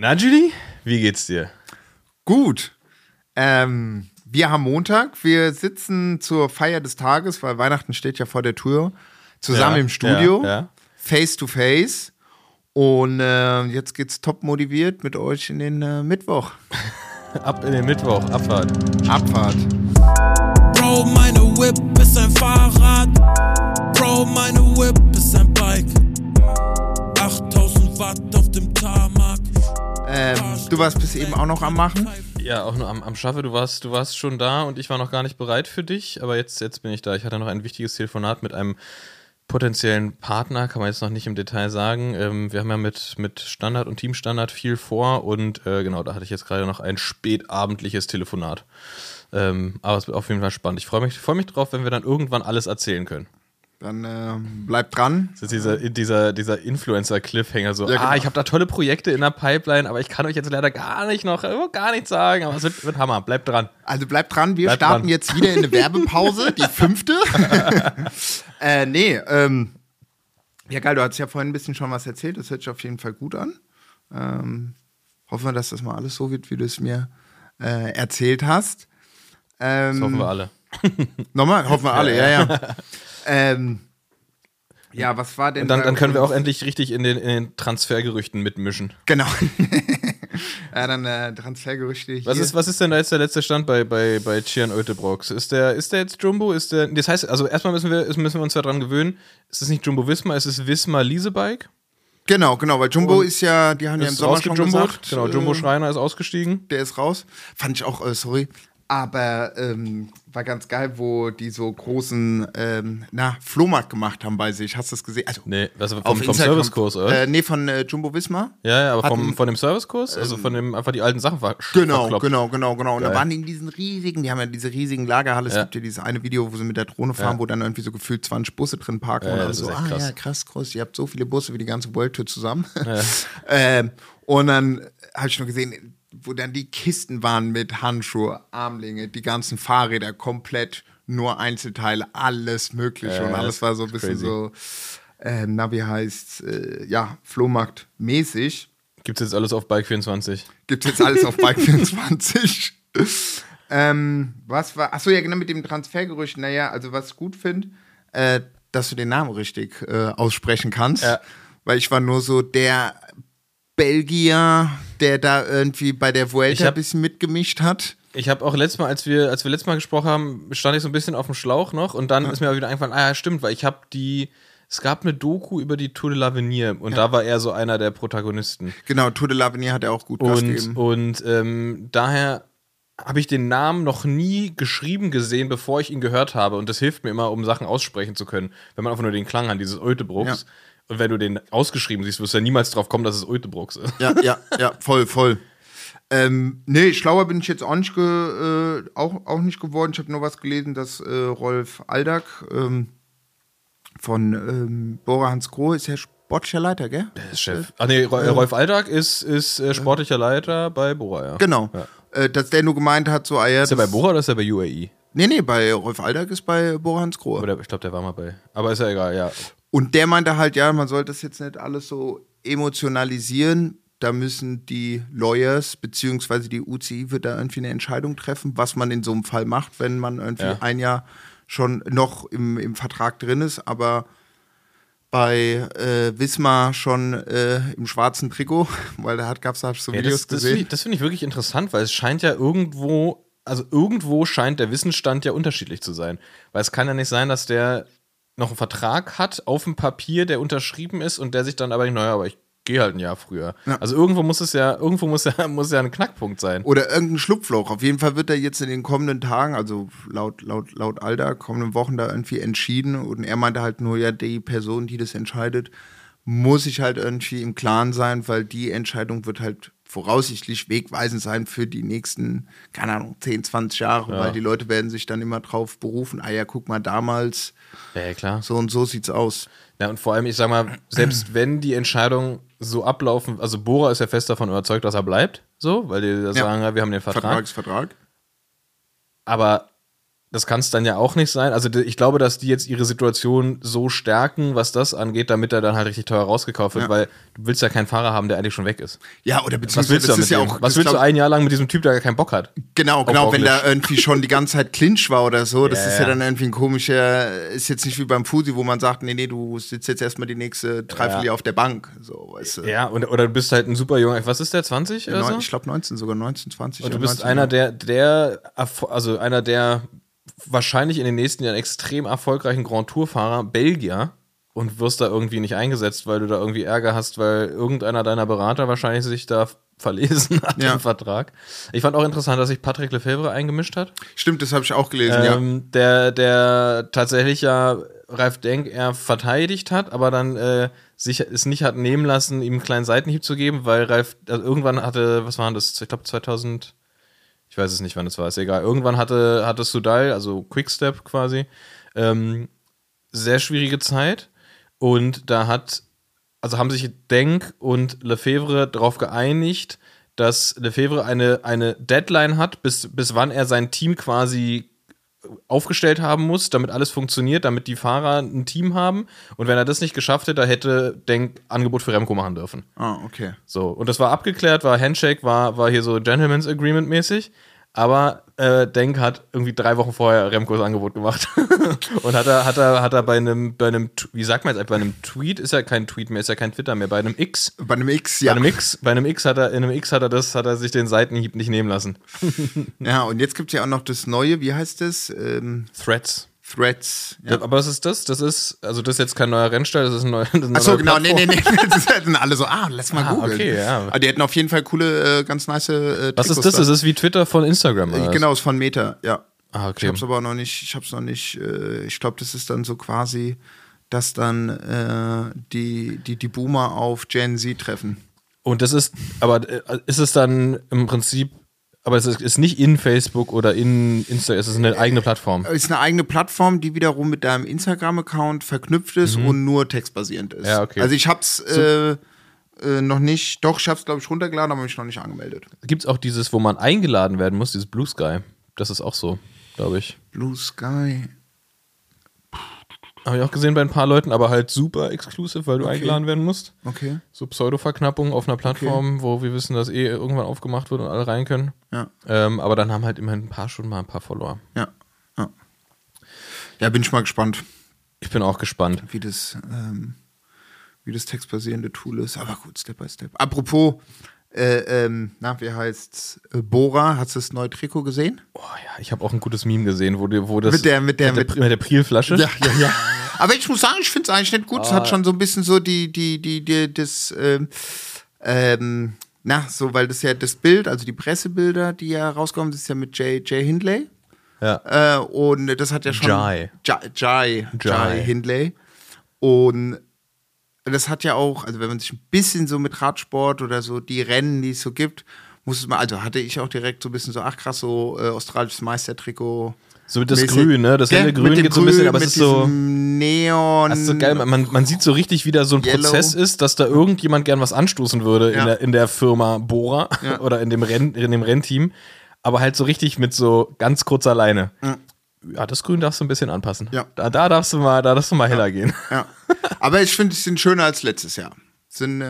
Na, Julie, wie geht's dir? Gut. Ähm, wir haben Montag. Wir sitzen zur Feier des Tages, weil Weihnachten steht ja vor der Tür, zusammen Ja, im Studio, ja, ja. face to face. Und äh, jetzt geht's top motiviert mit euch in den äh, Mittwoch. Ab in den Mittwoch, Abfahrt. Abfahrt. Bro, meine Whip ist ein Fahrrad. Bro, meine Whip ist ein Bike. 8000 Watt. Ähm, du warst bis eben auch noch am Machen. Ja, auch nur am, am Schaffe. Du warst, du warst schon da und ich war noch gar nicht bereit für dich, aber jetzt, jetzt bin ich da. Ich hatte noch ein wichtiges Telefonat mit einem potenziellen Partner, kann man jetzt noch nicht im Detail sagen. Ähm, wir haben ja mit, mit Standard und Teamstandard viel vor und äh, genau, da hatte ich jetzt gerade noch ein spätabendliches Telefonat. Ähm, aber es wird auf jeden Fall spannend. Ich freue mich, freu mich drauf, wenn wir dann irgendwann alles erzählen können. Dann äh, bleibt dran. Das ist dieser, dieser, dieser Influencer-Cliffhanger so, Ja, genau. ah, ich habe da tolle Projekte in der Pipeline, aber ich kann euch jetzt leider gar nicht noch, äh, gar nichts sagen, aber es wird, wird Hammer, bleibt dran. Also bleibt dran, wir Bleibt starten dran. jetzt wieder in eine Werbepause, die fünfte. äh, nee, ähm, ja geil, du hast ja vorhin ein bisschen schon was erzählt, das hört sich auf jeden Fall gut an. Ähm, hoffen wir, dass das mal alles so wird, wie du es mir äh, erzählt hast. Ähm, Das hoffen wir alle. Nochmal, hoffen wir alle, ja, ja. ähm, ja, was war denn Und dann, dann können wir auch endlich richtig in den, in den Transfergerüchten mitmischen. Genau. ja, dann äh, Transfergerüchte hier. Was ist, was ist denn da jetzt der letzte Stand bei, bei, bei Chian Oetebrox? Ist der, ist der jetzt Jumbo? Ist der, das heißt, also erstmal müssen wir, müssen wir uns daran gewöhnen, es ist nicht Jumbo Wismar, es ist Wismar Leasebike. Genau, genau, weil Jumbo Und ist ja, die haben ja im Sommer schon gesagt. Genau, Jumbo äh, Schreiner ist ausgestiegen. der ist raus. Fand ich auch, äh, sorry. Aber ähm, war ganz geil, wo die so großen, ähm, na, Flohmarkt gemacht haben bei sich. Hast du das gesehen? Also, Nee, was, vom, vom. Servicekurs, oder? Äh, nee, von äh, Jumbo Wismar. ja, ja, aber vom, hatten- von dem Servicekurs? Also von dem, einfach die alten Sachen ver Genau, verkloppt. genau, genau, genau. Und da Geil. waren die in diesen riesigen, die haben ja diese riesigen Lagerhalle. Es Ja. gibt ja dieses eine Video, wo sie mit der Drohne fahren, Ja. wo dann irgendwie so gefühlt 20 Busse drin parken. Ja, und alle so, ah krass. ja, krass, krass, ihr habt so viele Busse wie die ganze World Tour zusammen. ähm, und dann habe ich nur gesehen, wo dann die Kisten waren mit Handschuhe, Armlinge, die ganzen Fahrräder komplett, nur Einzelteile, alles mögliche. Ja, und alles war so ein bisschen crazy. so, äh, na, wie heißt äh, ja, Flohmarkt-mäßig. Gibt's jetzt alles auf Bike 24? Gibt jetzt alles auf Bike 24. ähm, was war, achso, ja, genau, mit dem Transfergerücht. Naja, also was ich gut finde, äh, dass du den Namen richtig äh, aussprechen kannst. Ja. Weil ich war nur so der Belgier, der da irgendwie bei der Vuelta hab- ein bisschen mitgemischt hat. Ich habe auch letztes Mal, als wir, als wir letztes Mal gesprochen haben, stand ich so ein bisschen auf dem Schlauch noch und dann ist mir aber wieder eingefallen, ah ja, stimmt, weil ich habe die, es gab eine Doku über die Tour de l'Avenir und da war er so einer der Protagonisten. Genau, Tour de l'Avenir hat er auch gut Und, gegeben. und ähm, daher habe ich den Namen noch nie geschrieben gesehen, bevor ich ihn gehört habe. Und das hilft mir immer, um Sachen aussprechen zu können. Wenn man einfach nur den Klang hat, dieses Oetebrooks. Ja. Und wenn du den ausgeschrieben siehst, wirst du ja niemals drauf kommen, dass es Oetebrooks ist. Ja, ja, ja, voll, voll. Ähm, nee, schlauer bin ich jetzt auch nicht, ge, äh, auch, auch nicht geworden. Ich habe nur was gelesen, dass äh, Rolf Aldag ähm, von ähm, Bora Hans Grohe ist ja sportlicher Leiter, gell? Der ist Chef. Ach nee, Ro- äh, Rolf Alltag ist, ist äh, sportlicher Leiter bei Bora, ja. Genau. Äh, dass der nur gemeint hat, so, ah ja, Ist er bei Bora oder ist er bei UAE? Nee, nee, bei Rolf Aldag ist bei Bora Hans Grohe. Aber der, ich glaube, der war mal bei. Aber ist ja egal, ja. Und der meinte halt, ja, man sollte das jetzt nicht alles so emotionalisieren. Da müssen die Lawyers beziehungsweise die UCI wird da irgendwie eine Entscheidung treffen, was man in so einem Fall macht, wenn man irgendwie Ja. ein Jahr schon noch im, im Vertrag drin ist, aber bei äh, Wismar schon äh, im schwarzen Trikot, weil da hat gab's da so ja Videos das das finde gesehen. ich, das find ich wirklich interessant, weil es scheint ja irgendwo, also irgendwo scheint der Wissensstand ja unterschiedlich zu sein. Weil es kann ja nicht sein, dass der noch einen Vertrag hat auf dem Papier, der unterschrieben ist und der sich dann aber nicht, naja, aber ich gehe halt ein Jahr früher. Ja. Also irgendwo muss es ja, irgendwo muss ja, muss ja ein Knackpunkt sein. Oder irgendein Schlupfloch. Auf jeden Fall wird er jetzt in den kommenden Tagen, also laut, laut, laut Alda, kommenden Wochen da irgendwie entschieden. Und er meinte halt nur, ja, die Person, die das entscheidet, muss ich halt irgendwie im Klaren sein, weil die Entscheidung wird halt voraussichtlich wegweisend sein für die nächsten, keine Ahnung, 10, 20 Jahre, Ja. weil die Leute werden sich dann immer drauf berufen, ah ja, guck mal, damals, Ja, klar. so und so sieht's aus. Ja, und vor allem, ich sag mal, selbst wenn die Entscheidung so ablaufen, also Bora ist ja fest davon überzeugt, dass er bleibt, so, weil die da Ja. sagen, wir haben den Vertrag. Vertragsvertrag. Aber das kann es dann ja auch nicht sein. Also ich glaube, dass die jetzt ihre Situation so stärken, was das angeht, damit er dann halt richtig teuer rausgekauft wird, Ja. weil du willst ja keinen Fahrer haben, der eigentlich schon weg ist. Ja, oder Was beziehungsweise willst du, das da ist ja auch. was willst du ein Jahr lang mit diesem Typ, der gar keinen Bock hat? Genau, genau, wenn da irgendwie schon die ganze Zeit Clinch war oder so, das Ja, ist ja dann irgendwie ein komischer, ist jetzt nicht wie beim Fusi, wo man sagt, nee, nee, du sitzt jetzt erstmal die nächste Dreivierteljahr Ja. auf der Bank, so, weißt du. Ja, und, oder du bist halt ein super junger, was ist der, 20 oder Neun- so? Ich glaube 19, sogar 19, 20. Und du bist 19, einer der, der, also einer der wahrscheinlich in den nächsten Jahren extrem erfolgreichen Grand Tour-Fahrer, Belgier, und wirst da irgendwie nicht eingesetzt, weil du da irgendwie Ärger hast, weil irgendeiner deiner Berater wahrscheinlich sich da verlesen hat Ja. im Vertrag. Ich fand auch interessant, dass sich Patrick Lefebvre eingemischt hat. Stimmt, das habe ich auch gelesen, ja. Ähm, der, der tatsächlich ja Ralf Denk eher verteidigt hat, aber dann äh, sich es nicht hat nehmen lassen, ihm einen kleinen Seitenhieb zu geben, weil Ralf also irgendwann hatte, was war das? Ich glaube 2000, weiß es nicht, wann es war, ist egal. Irgendwann hatte, hatte Sudal, also Quickstep quasi, ähm, sehr schwierige Zeit und da hat, also haben sich Denk und Lefebvre darauf geeinigt, dass Lefebvre eine, eine Deadline hat, bis, bis wann er sein Team quasi aufgestellt haben muss, damit alles funktioniert, damit die Fahrer ein Team haben. Und wenn er das nicht geschafft hätte, hätte Denk Angebot für Remco machen dürfen. Ah, okay. So, und das war abgeklärt, war Handshake, war, war hier so Gentleman's Agreement mäßig. Aber äh, Denk hat irgendwie drei Wochen vorher Remcos Angebot gemacht. und hat er, hat er, hat er bei einem, bei einem, wie sagt man jetzt, bei einem Tweet, ist ja kein Tweet mehr, ist ja kein Twitter mehr, bei einem X. Bei einem X, Bei ja. einem X, bei einem X hat er, in einem X hat er das, hat er sich den Seitenhieb nicht nehmen lassen. Ja, und jetzt gibt es ja auch noch das neue, wie heißt das? Ähm, Threads. Threads. Ja. Aber was ist das? Das ist, also das ist jetzt kein neuer Rennstall, das ist ein neuer. Ist Achso, genau, nee, Plattform. nee, nee. Das sind alle so, ah, lass mal Ah, googeln. okay, ja. Aber die hätten auf jeden Fall coole, äh, ganz nice äh, Was ist das? da. Das ist wie Twitter von Instagram. oder was? Genau, ist von Meta, ja. Ah, Ich okay. hab's aber noch nicht, ich hab's noch nicht, äh, ich glaube, das ist dann so quasi, dass dann äh, die, die, die Boomer auf Gen Z treffen. Und das ist, aber äh, ist es dann im Prinzip, aber es ist, ist nicht in Facebook oder in Insta, es ist eine eigene Plattform. Ist eine eigene Plattform, die wiederum mit deinem Instagram-Account verknüpft ist und nur textbasierend ist. Mhm. Ja, okay. Also ich hab's äh, äh, noch nicht, doch, ich hab's glaube ich runtergeladen, aber mich noch nicht angemeldet. Gibt es auch dieses, wo man eingeladen werden muss, dieses Blue Sky? Das ist auch so, glaube ich. Blue Sky. Habe ich auch gesehen bei ein paar Leuten, aber halt super exclusive, weil du Okay. eingeladen werden musst. Okay. So Pseudo-Verknappung auf einer Plattform, wo wir wissen, dass eh irgendwann aufgemacht wird und alle rein können. Ja, Ähm, aber dann haben halt immerhin ein paar schon mal ein paar Follower. ja, ja. Ja, bin ich mal gespannt, Ich bin auch gespannt. wie das, ähm, wie das textbasierende Tool ist. Aber gut, Step by Step. Apropos, äh, ähm, na, wie heißt's? Äh, Bora, hast du das neue Trikot gesehen? Oh ja, ich habe auch ein gutes Meme gesehen, wo, wo das Mit der- mit der- mit der, mit der Prielflasche. ja, ja. Aber ich muss sagen, ich finde es eigentlich nicht gut. Es hat schon so ein bisschen so die, die, die, die, das, ähm, ähm, na, so, weil das ja das Bild, also die Pressebilder, die ja rauskommen, das ist ja mit Jay, Jay Hindley. Ja. Äh, und das hat ja schon. Jai. Jai, Jai, Jai. Jai Hindley. Und das hat ja auch, also wenn man sich ein bisschen so mit Radsport oder so die Rennen, die es so gibt, muss es mal, also hatte ich auch direkt so ein bisschen so, ach krass, so äh, australisches Meistertrikot. So das mäßig. Grün, ne? Das helle Mit Grün geht so ein bisschen, aber es mit ist so. Neon. Das ist so geil. Man, man sieht so richtig, wie da so ein Yellow. Prozess ist, dass da irgendjemand gern was anstoßen würde Ja. in, der, in der Firma Bora Ja. oder in dem, Renn, in dem Rennteam. Aber halt so richtig mit so ganz kurzer Leine. Ja, das Grün darfst du ein bisschen anpassen. Ja. Da, da darfst du mal, da darfst du mal heller gehen. Ja. Aber ich finde, sie sind schöner als letztes Jahr. Sind, äh,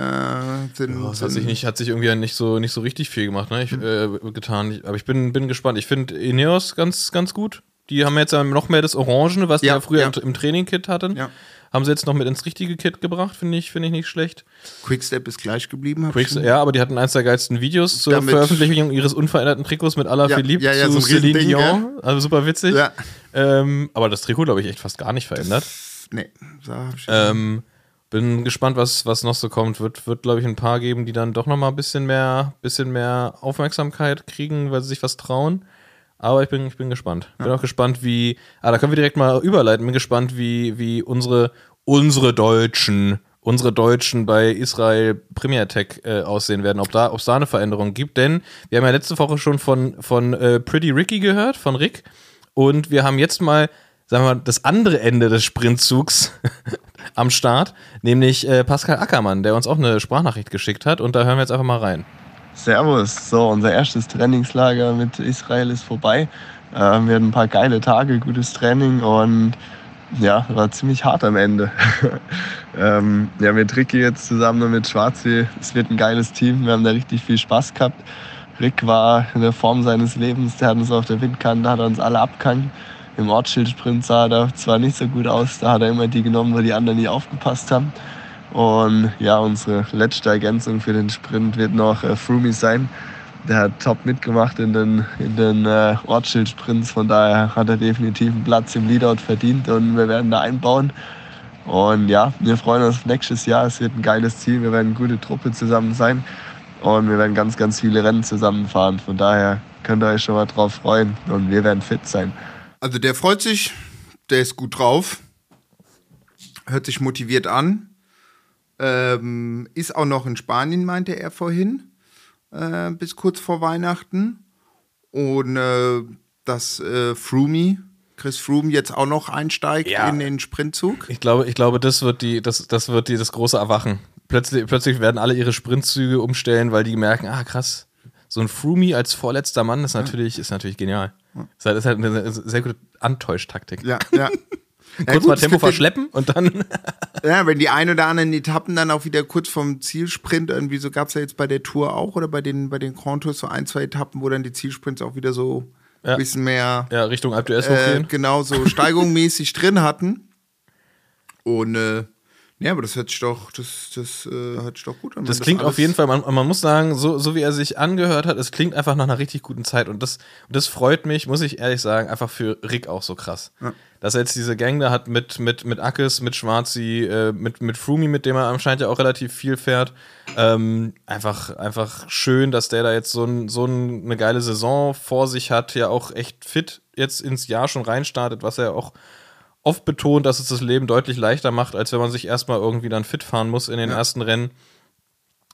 sind, Das hat sind sich, nicht, hat sich irgendwie nicht so, nicht so richtig viel gemacht, ne? Ich, Hm. äh, getan. Ich, aber ich bin, bin gespannt. Ich finde Ineos ganz, ganz gut. Die haben jetzt ja noch mehr das Orangene, was die Ja, ja früher ja. im, im Training-Kit hatten. Ja. Haben sie jetzt noch mit ins richtige Kit gebracht, finde ich, finde ich nicht schlecht. Quickstep ist gleich geblieben. hab Quicks, ich- ja, aber die hatten eins der geilsten Videos zur Damit- Veröffentlichung ihres unveränderten Trikots mit Alain Ja, Philippe ja, ja, zu so Riesending, Dion. Also super witzig. Ja. Ähm, aber das Trikot, glaube ich, echt fast gar nicht verändert. Nee, so hab ich Ähm, bin gespannt, was, was noch so kommt. Wird, wird glaube ich, ein paar geben, die dann doch noch mal ein bisschen mehr, bisschen mehr Aufmerksamkeit kriegen, weil sie sich was trauen. Aber ich bin, ich bin gespannt. Bin auch gespannt, wie. Ah, da können wir direkt mal überleiten. Bin gespannt, wie, wie unsere, unsere Deutschen, unsere Deutschen bei Israel Premier Tech äh, aussehen werden. Ob da, ob es da eine Veränderung gibt. Denn wir haben ja letzte Woche schon von, von äh, Pretty Ricky gehört, von Rick. Und wir haben jetzt mal, sagen wir mal, das andere Ende des Sprintzugs am Start, nämlich äh, Pascal Ackermann, der uns auch eine Sprachnachricht geschickt hat. Und da hören wir jetzt einfach mal rein. Servus, so unser erstes Trainingslager mit Israel ist vorbei. Äh, wir hatten ein paar geile Tage, gutes Training und ja, war ziemlich hart am Ende. ähm, ja, mit Ricky jetzt zusammen mit Schwarzi, es wird ein geiles Team. Wir haben da richtig viel Spaß gehabt. Rick war in der Form seines Lebens, der hat uns auf der Windkante, hat uns alle abgehangen. Im Ortsschildsprint sah er zwar nicht so gut aus, da hat er immer die genommen, weil die anderen nie aufgepasst haben. Und ja, unsere letzte Ergänzung für den Sprint wird noch äh, Froomey sein. Der hat top mitgemacht in den, in den äh, Ortsschildsprints, von daher hat er definitiv einen Platz im Leadout verdient und wir werden da einbauen. Und ja, wir freuen uns auf nächstes Jahr. Es wird ein geiles Ziel. Wir werden eine gute Truppe zusammen sein und wir werden ganz, ganz viele Rennen zusammenfahren. Von daher könnt ihr euch schon mal drauf freuen und wir werden fit sein. Also der freut sich, der ist gut drauf, hört sich motiviert an. Ähm, ist auch noch in Spanien, meinte er vorhin, äh, bis kurz vor Weihnachten. Und äh, dass äh, Froome, Chris Froome jetzt auch noch einsteigt Ja. in den Sprintzug. Ich glaube, ich glaube, das wird die, das, das wird die, das große Erwachen. Plötzlich, plötzlich werden alle ihre Sprintzüge umstellen, weil die merken, ah krass, so ein Froomey als vorletzter Mann ist natürlich, ist natürlich genial. Ist halt, ist halt eine sehr gute Antäuschtaktik. Ja, ja. Ja, Kurz gut, mal Tempo verschleppen und dann. Ja, wenn die ein oder anderen Etappen dann auch wieder kurz vom Zielsprint, irgendwie so gab es ja jetzt bei der Tour auch oder bei den, bei den Grand Tours so ein, zwei Etappen, wo dann die Zielsprints auch wieder so ein Ja. bisschen mehr ja, Richtung Alp d'Huez äh, genau so steigungsmäßig drin hatten. Und äh, ja, aber das hört sich doch, das, das äh, hört sich doch gut an. Das wenn klingt auf jeden Fall, man, man muss sagen, so, so wie er sich angehört hat, es klingt einfach nach einer richtig guten Zeit. Und das, das freut mich, muss ich ehrlich sagen, einfach für Rick auch so krass. Dass er jetzt diese Gang da hat mit, mit, mit Ackes, mit Schwarzi, äh, mit, mit Froomey, mit dem er anscheinend ja auch relativ viel fährt. Ähm, einfach, einfach schön, dass der da jetzt so, ein, so ein, eine geile Saison vor sich hat, ja auch echt fit jetzt ins Jahr schon reinstartet, was er auch oft betont, dass es das Leben deutlich leichter macht, als wenn man sich erstmal irgendwie dann fit fahren muss in den ersten Rennen.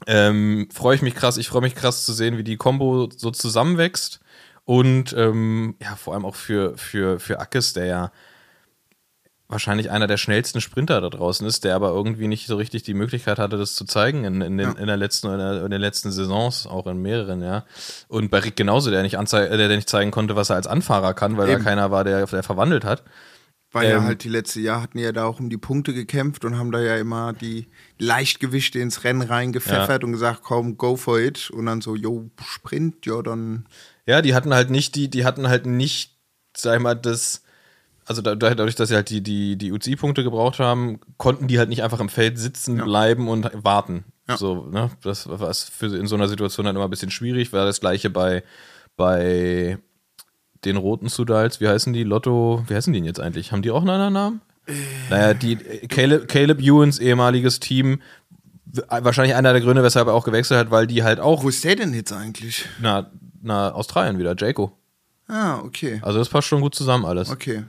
Ähm, freue ich mich krass, ich freue mich krass zu sehen, wie die Combo so zusammenwächst. Und ähm, ja, vor allem auch für, für, für Ackes, der ja wahrscheinlich einer der schnellsten Sprinter da draußen ist, der aber irgendwie nicht so richtig die Möglichkeit hatte, das zu zeigen in, in, den, in, der letzten, in, der, in den letzten Saisons, auch in mehreren, ja. Und bei Rick genauso, der nicht, der, der nicht zeigen konnte, was er als Anfahrer kann, weil Eben. da keiner war, der, der verwandelt hat. Weil ja Ähm, halt die letzte Jahr hatten ja da auch um die Punkte gekämpft und haben da ja immer die Leichtgewichte ins Rennen reingepfeffert und gesagt, komm, go for it. Und dann so, yo, Sprint, ja, dann. Ja, die hatten halt nicht die, die hatten halt nicht, sag ich mal, das, also da- dadurch, dass sie halt die, die, die UCI-Punkte gebraucht haben, konnten die halt nicht einfach im Feld sitzen bleiben und warten. Ja. So, ne? Das war für in so einer Situation dann immer ein bisschen schwierig, war das gleiche bei, bei den roten Sudals, wie heißen die? Lotto, wie heißen die denn jetzt eigentlich? Haben die auch einen anderen Namen? Naja, die äh, Caleb, Caleb Ewans ehemaliges Team, w- wahrscheinlich einer der Gründe, weshalb er auch gewechselt hat, weil die halt auch Wo ist der denn jetzt eigentlich? na, na Australien wieder, Jaco. Ah, okay. Also das passt schon gut zusammen alles. Okay.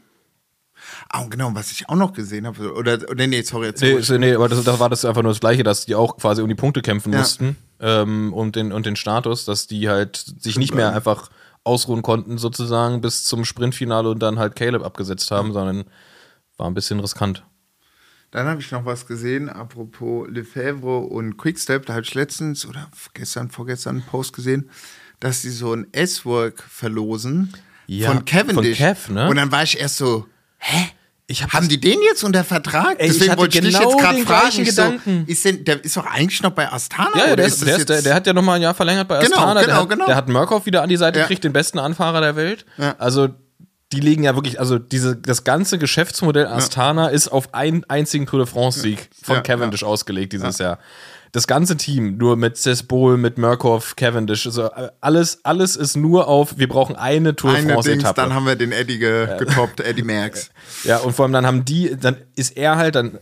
Ah, und genau, was ich auch noch gesehen habe, oder, oder nee, sorry, jetzt. Nee, nee, aber das, da war das einfach nur das Gleiche, dass die auch quasi um die Punkte kämpfen Ja. mussten ähm, und, den, und den Status, dass die halt sich nicht mehr einfach ausruhen konnten, sozusagen, bis zum Sprintfinale und dann halt Caleb abgesetzt haben, sondern war ein bisschen riskant. Dann habe ich noch was gesehen, apropos Lefebvre und Quickstep. Da habe ich letztens oder gestern, vorgestern einen Post gesehen, dass die so ein S-Work verlosen Ja, von Cavendish. von Kev, ne? Und dann war ich erst so, hä? Haben die den jetzt unter Vertrag? Ey, Deswegen wollte ich dich genau jetzt gerade fragen. Gedanken. So, ist denn, der ist doch eigentlich noch bei Astana? Ja, ja oder der, ist der, ist, der, der hat ja nochmal ein Jahr verlängert bei Genau, Astana. der, genau, hat, genau. der hat Murkoff wieder an die Seite Ja. gekriegt, den besten Anfahrer der Welt. Ja. Also die legen ja wirklich, also diese, das ganze Geschäftsmodell Astana ist auf einen einzigen Tour de France-Sieg von Ja, Cavendish ausgelegt dieses Jahr. Das ganze Team, nur mit Cesbol, mit Murkoff, Cavendish, also äh, alles, alles ist nur auf, wir brauchen eine Tour de Eine Dings, France-Etappe. dann haben wir den Eddie ge getoppt, Eddie Merckx. Ja, und vor allem dann haben die, dann ist er halt, dann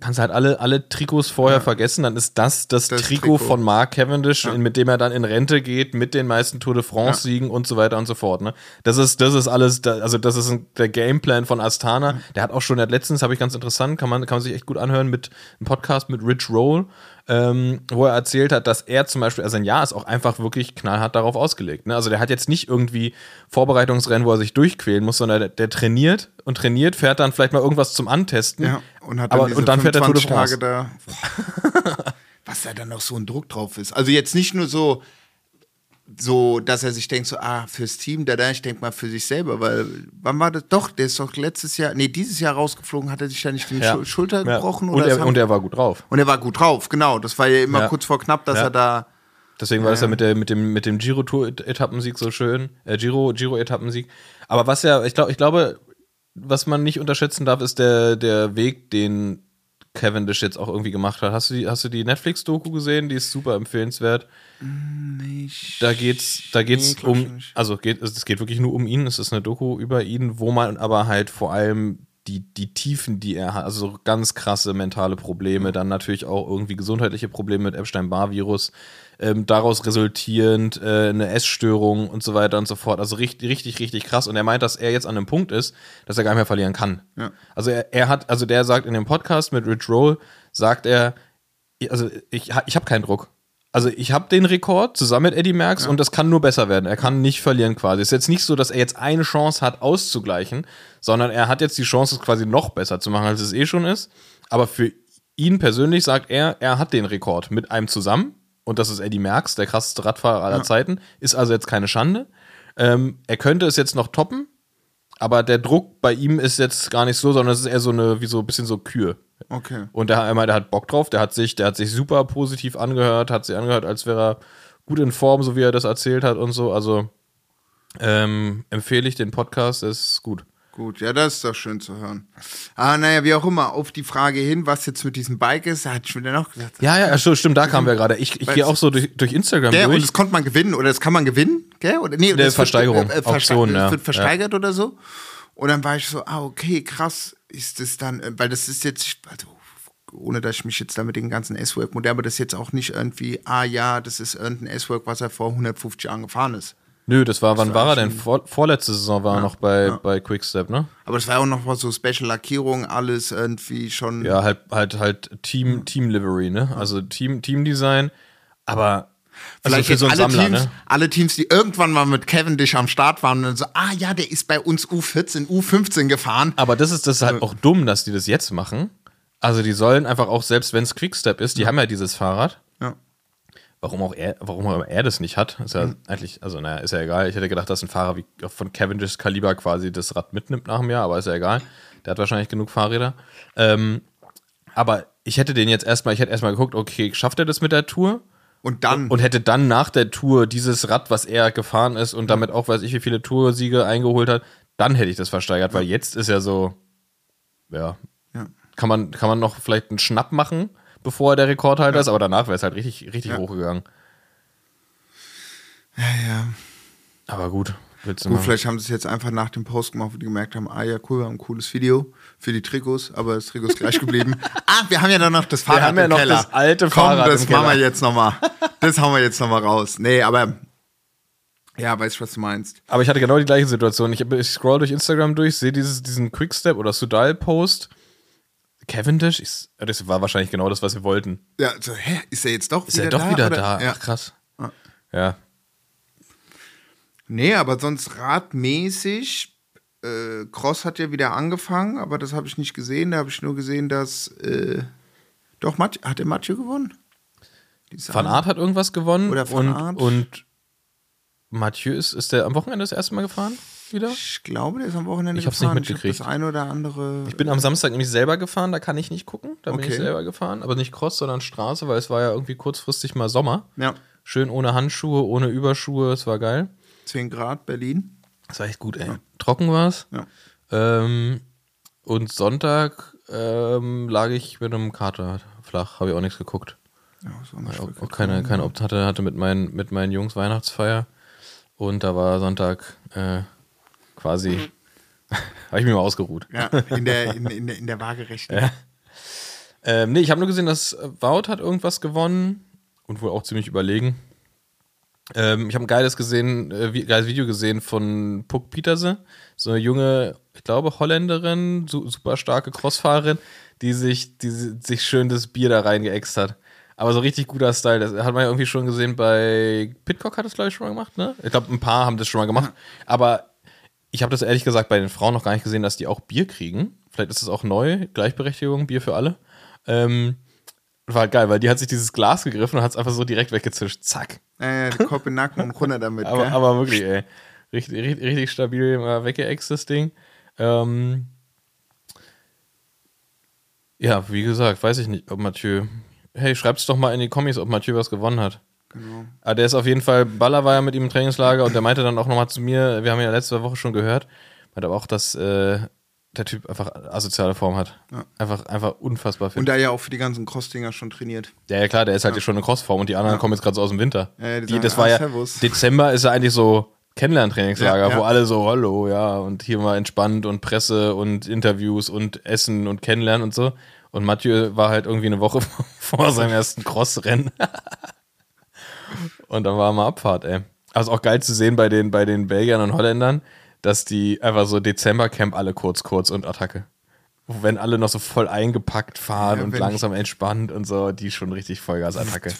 kannst du halt alle, alle Trikots vorher vergessen, dann ist das das, Das Trikot, Trikot. von Mark Cavendish, in- mit dem er dann in Rente geht, mit den meisten Tour de France-Siegen und so weiter und so fort. Ne? Das ist, das ist alles, also das ist ein, der Gameplan von Astana. Der hat auch schon, der hat letztens, habe ich ganz interessant, kann man, kann man sich echt gut anhören, mit einem Podcast mit Rich Roll, ähm, wo er erzählt hat, dass er zum Beispiel, also sein Jahr ist auch einfach wirklich knallhart darauf ausgelegt. Ne? Also der hat jetzt nicht irgendwie Vorbereitungsrennen, wo er sich durchquälen muss, sondern der, der trainiert und trainiert, fährt dann vielleicht mal irgendwas zum Antesten. Ja, und hat dann aber, diese und dann fährt er Tour de 25 France. Da. Was da dann noch so ein Druck drauf ist. Also jetzt nicht nur so, so, dass er sich denkt, so, ah, fürs Team, da, da, ich denke mal für sich selber, weil, wann war das? Doch, der ist doch letztes Jahr, nee, dieses Jahr rausgeflogen, hat er sich da nicht die Ja. Schul- Schulter Ja. gebrochen? Und oder er, und er war gut drauf. und er war gut drauf, genau. Das war ja immer Ja. kurz vor knapp, dass er da. Deswegen war es ja mit, der, mit dem, mit dem Giro-Tour-Etappensieg so schön. Äh, Giro, Giro-Etappensieg. Aber was ja, ich glaube, ich glaube, was man nicht unterschätzen darf, ist der, der Weg, den Cavendish jetzt auch irgendwie gemacht hat. Hast du die, hast du die Netflix-Doku gesehen? Die ist super empfehlenswert. Nicht. Da geht's, da geht's Nee, um, also geht, es geht wirklich nur um ihn. Es ist eine Doku über ihn, wo man aber halt vor allem die, die Tiefen, die er hat, also ganz krasse mentale Probleme, dann natürlich auch irgendwie gesundheitliche Probleme mit Epstein-Barr-Virus, ähm, daraus resultierend äh, eine Essstörung und so weiter und so fort. Also richtig, richtig, richtig krass. Und er meint, dass er jetzt an einem Punkt ist, dass er gar nicht mehr verlieren kann. Ja. Also er, er hat, also der sagt in dem Podcast mit Rich Roll, sagt er, also ich, ich habe keinen Druck. Also ich habe den Rekord zusammen mit Eddie Merckx und das kann nur besser werden. Er kann nicht verlieren quasi. Es ist jetzt nicht so, dass er jetzt eine Chance hat auszugleichen, sondern er hat jetzt die Chance, es quasi noch besser zu machen, als es eh schon ist. Aber für ihn persönlich sagt er, er hat den Rekord mit einem zusammen und das ist Eddie Merckx, der krasseste Radfahrer aller Zeiten. Ist also jetzt keine Schande. Ähm, er könnte es jetzt noch toppen, aber der Druck bei ihm ist jetzt gar nicht so, sondern es ist eher so eine, wie so ein bisschen so Kür. Okay. Und der, einmal, der hat Bock drauf, der hat sich, der hat sich super positiv angehört, hat sich angehört, als wäre er gut in Form, so wie er das erzählt hat und so. Also ähm, empfehle ich den Podcast, ist gut. Gut, ja, das ist doch schön zu hören. Ah, naja, wie auch immer, auf die Frage hin, was jetzt mit diesem Bike ist, hat schon wieder noch gesagt. Ja, ja, so, stimmt, da kamen wir gerade. Ich, ich gehe auch so durch, durch Instagram Gell, und das konnte man gewinnen, oder das kann man gewinnen, gell? Oder, nee, Der das Versteigerung, Wird, äh, verste- Auktion, das ja. wird versteigert oder so. Und dann war ich so, ah, okay, krass, ist das dann, äh, weil das ist jetzt, also, ohne dass ich mich jetzt da mit den ganzen S-Work-Modellen, aber das ist jetzt auch nicht irgendwie, ah ja, das ist irgendein S-Work, was er vor 150 Jahren gefahren ist. Nö, das war, wann war war er denn? Vor, vorletzte Saison war er noch bei, bei Quickstep, ne? Aber das war ja auch noch mal so Special-Lackierung, alles irgendwie schon. Ja, halt, halt, halt Team, Team Livery, ne? Also Team, Team Design, aber also Vielleicht für jetzt so alle, Sammler, Teams, ne? alle Teams, die irgendwann mal mit Cavendish am Start waren und dann so, ah ja, der ist bei uns U14, U15 gefahren. Aber das ist, das ist halt auch dumm, dass die das jetzt machen. Also die sollen einfach auch, selbst wenn es Quickstep ist, die haben ja dieses Fahrrad. Ja. Warum auch er, warum auch er das nicht hat, ist ja eigentlich, also naja, ist ja egal. Ich hätte gedacht, dass ein Fahrer wie von Cavendishs Kaliber quasi das Rad mitnimmt nach dem Jahr, aber ist ja egal. Der hat wahrscheinlich genug Fahrräder. Ähm, aber ich hätte den jetzt erstmal, ich hätte erstmal geguckt, okay, schafft er das mit der Tour? Und dann, Und hätte dann nach der Tour dieses Rad, was er gefahren ist und damit auch weiß ich, wie viele Toursiege eingeholt hat, dann hätte ich das versteigert, weil jetzt ist ja so, ja, Ja. kann man, kann man noch vielleicht einen Schnapp machen, bevor er der Rekordhalter ist, aber danach wäre es halt richtig, richtig Ja. hochgegangen. ja, ja. Aber gut, willst du Gut, machen. vielleicht haben sie es jetzt einfach nach dem Post gemacht, wo die gemerkt haben, ah ja, cool, wir haben ein cooles Video für die Trikots, aber das Trikot ist gleich geblieben. ah, wir haben ja dann noch das Fahrrad haben ja noch Keller. das alte Komm, Fahrrad das machen wir jetzt nochmal. Das hauen wir jetzt nochmal raus. Nee, aber ja, weiß ich, was du meinst. Aber ich hatte genau die gleiche Situation. Ich, ich scroll durch Instagram durch, sehe diesen Quickstep oder Sudal-Post. Cavendish, ich, das war wahrscheinlich genau das, was wir wollten. Ja, so, hä, ist er jetzt doch Ist wieder er doch da? wieder oder? da? Ja. Ach, krass. Ja. Ja. Nee, aber sonst radmäßig. Äh, Cross hat ja wieder angefangen, aber das habe ich nicht gesehen. Da habe ich nur gesehen, dass. Äh, doch, Mat hat der Mathieu gewonnen? Diese Van Aert hat irgendwas gewonnen. Oder Van und. Und Mathieu ist, ist der am Wochenende das erste Mal gefahren? Wieder? Ich glaube, der ist am Wochenende Ich hab's gefahren. nicht mitgekriegt. Ich hab das eine oder andere. Ich bin am Samstag nämlich selber gefahren, da kann ich nicht gucken. Da bin Okay. ich selber gefahren. Aber nicht Cross, sondern Straße, weil es war ja irgendwie kurzfristig mal Sommer. ja, Schön ohne Handschuhe, ohne Überschuhe, es war geil. 10 Grad, Berlin. Das war echt gut, ey. Trocken war es. Ja. Ähm, und Sonntag ähm, lag ich mit einem Kater flach, habe ich auch nichts geguckt. Ja, so eine Auch, auch keine, keine Opt hatte, hatte mit meinen, mit meinen Jungs Weihnachtsfeier. Und da war Sonntag äh, quasi, habe ich mich mal ausgeruht. Ja, in der, in, in, der- in der waagerechten. Ja. Ähm, nee, ich habe nur gesehen, dass äh, Wout hat irgendwas gewonnen und wohl auch ziemlich überlegen. Ähm, ich habe ein geiles gesehen, äh, geiles Video gesehen von Puck Pieterse, so eine junge, ich glaube Holländerin, su super starke Crossfahrerin, die sich, die si- sich schön das Bier da reingeext hat. Aber so richtig guter Style. Das hat man ja irgendwie schon gesehen bei Pitcock hat das glaube ich schon mal gemacht, ne? Ich glaube ein paar haben das schon mal gemacht. Aber ich habe das ehrlich gesagt bei den Frauen noch gar nicht gesehen, dass die auch Bier kriegen. Vielleicht ist es auch neu, Gleichberechtigung, Bier für alle. Ähm, war geil, weil die hat sich dieses Glas gegriffen und hat es einfach so direkt weggezischt. Zack. Äh, Kopf in den Nacken und runter damit. Aber, gell? aber wirklich, ey. Richtig, richtig, richtig stabil äh, weggeext, das Ding. Ähm, ja, wie gesagt, weiß ich nicht, ob Mathieu. Hey, schreibt's doch mal in die Kommis, ob Mathieu was gewonnen hat. Genau. Aber der ist auf jeden Fall, Baller war ja mit ihm im Trainingslager und der meinte dann auch nochmal zu mir, wir haben ja letzte Woche schon gehört, meinte aber auch, dass äh, der Typ einfach asoziale Form hat. Ja. Einfach, einfach unfassbar fit. Und da ja auch für die ganzen Cross-Dinger schon trainiert. Ja, ja klar, der ist halt schon in Crossform und die anderen kommen jetzt gerade so aus dem Winter. Ja, ja, die die, sagen, das war ah, ja, servus. Dezember ist ja eigentlich so Kennenlerntrainingslager, Ja, ja. wo alle so, hallo, ja, und hier mal entspannt und Presse und Interviews und Essen und Kennenlernen und so. Und Mathieu war halt irgendwie eine Woche vor seinem ersten Crossrennen. und dann war mal Abfahrt, ey. Also auch geil zu sehen bei den, bei den Belgiern und Holländern, dass die einfach so Dezembercamp alle kurz, kurz und Attacke. Wenn alle noch so voll eingepackt fahren Ja, und langsam entspannt und so, die schon richtig Vollgas-Attacke.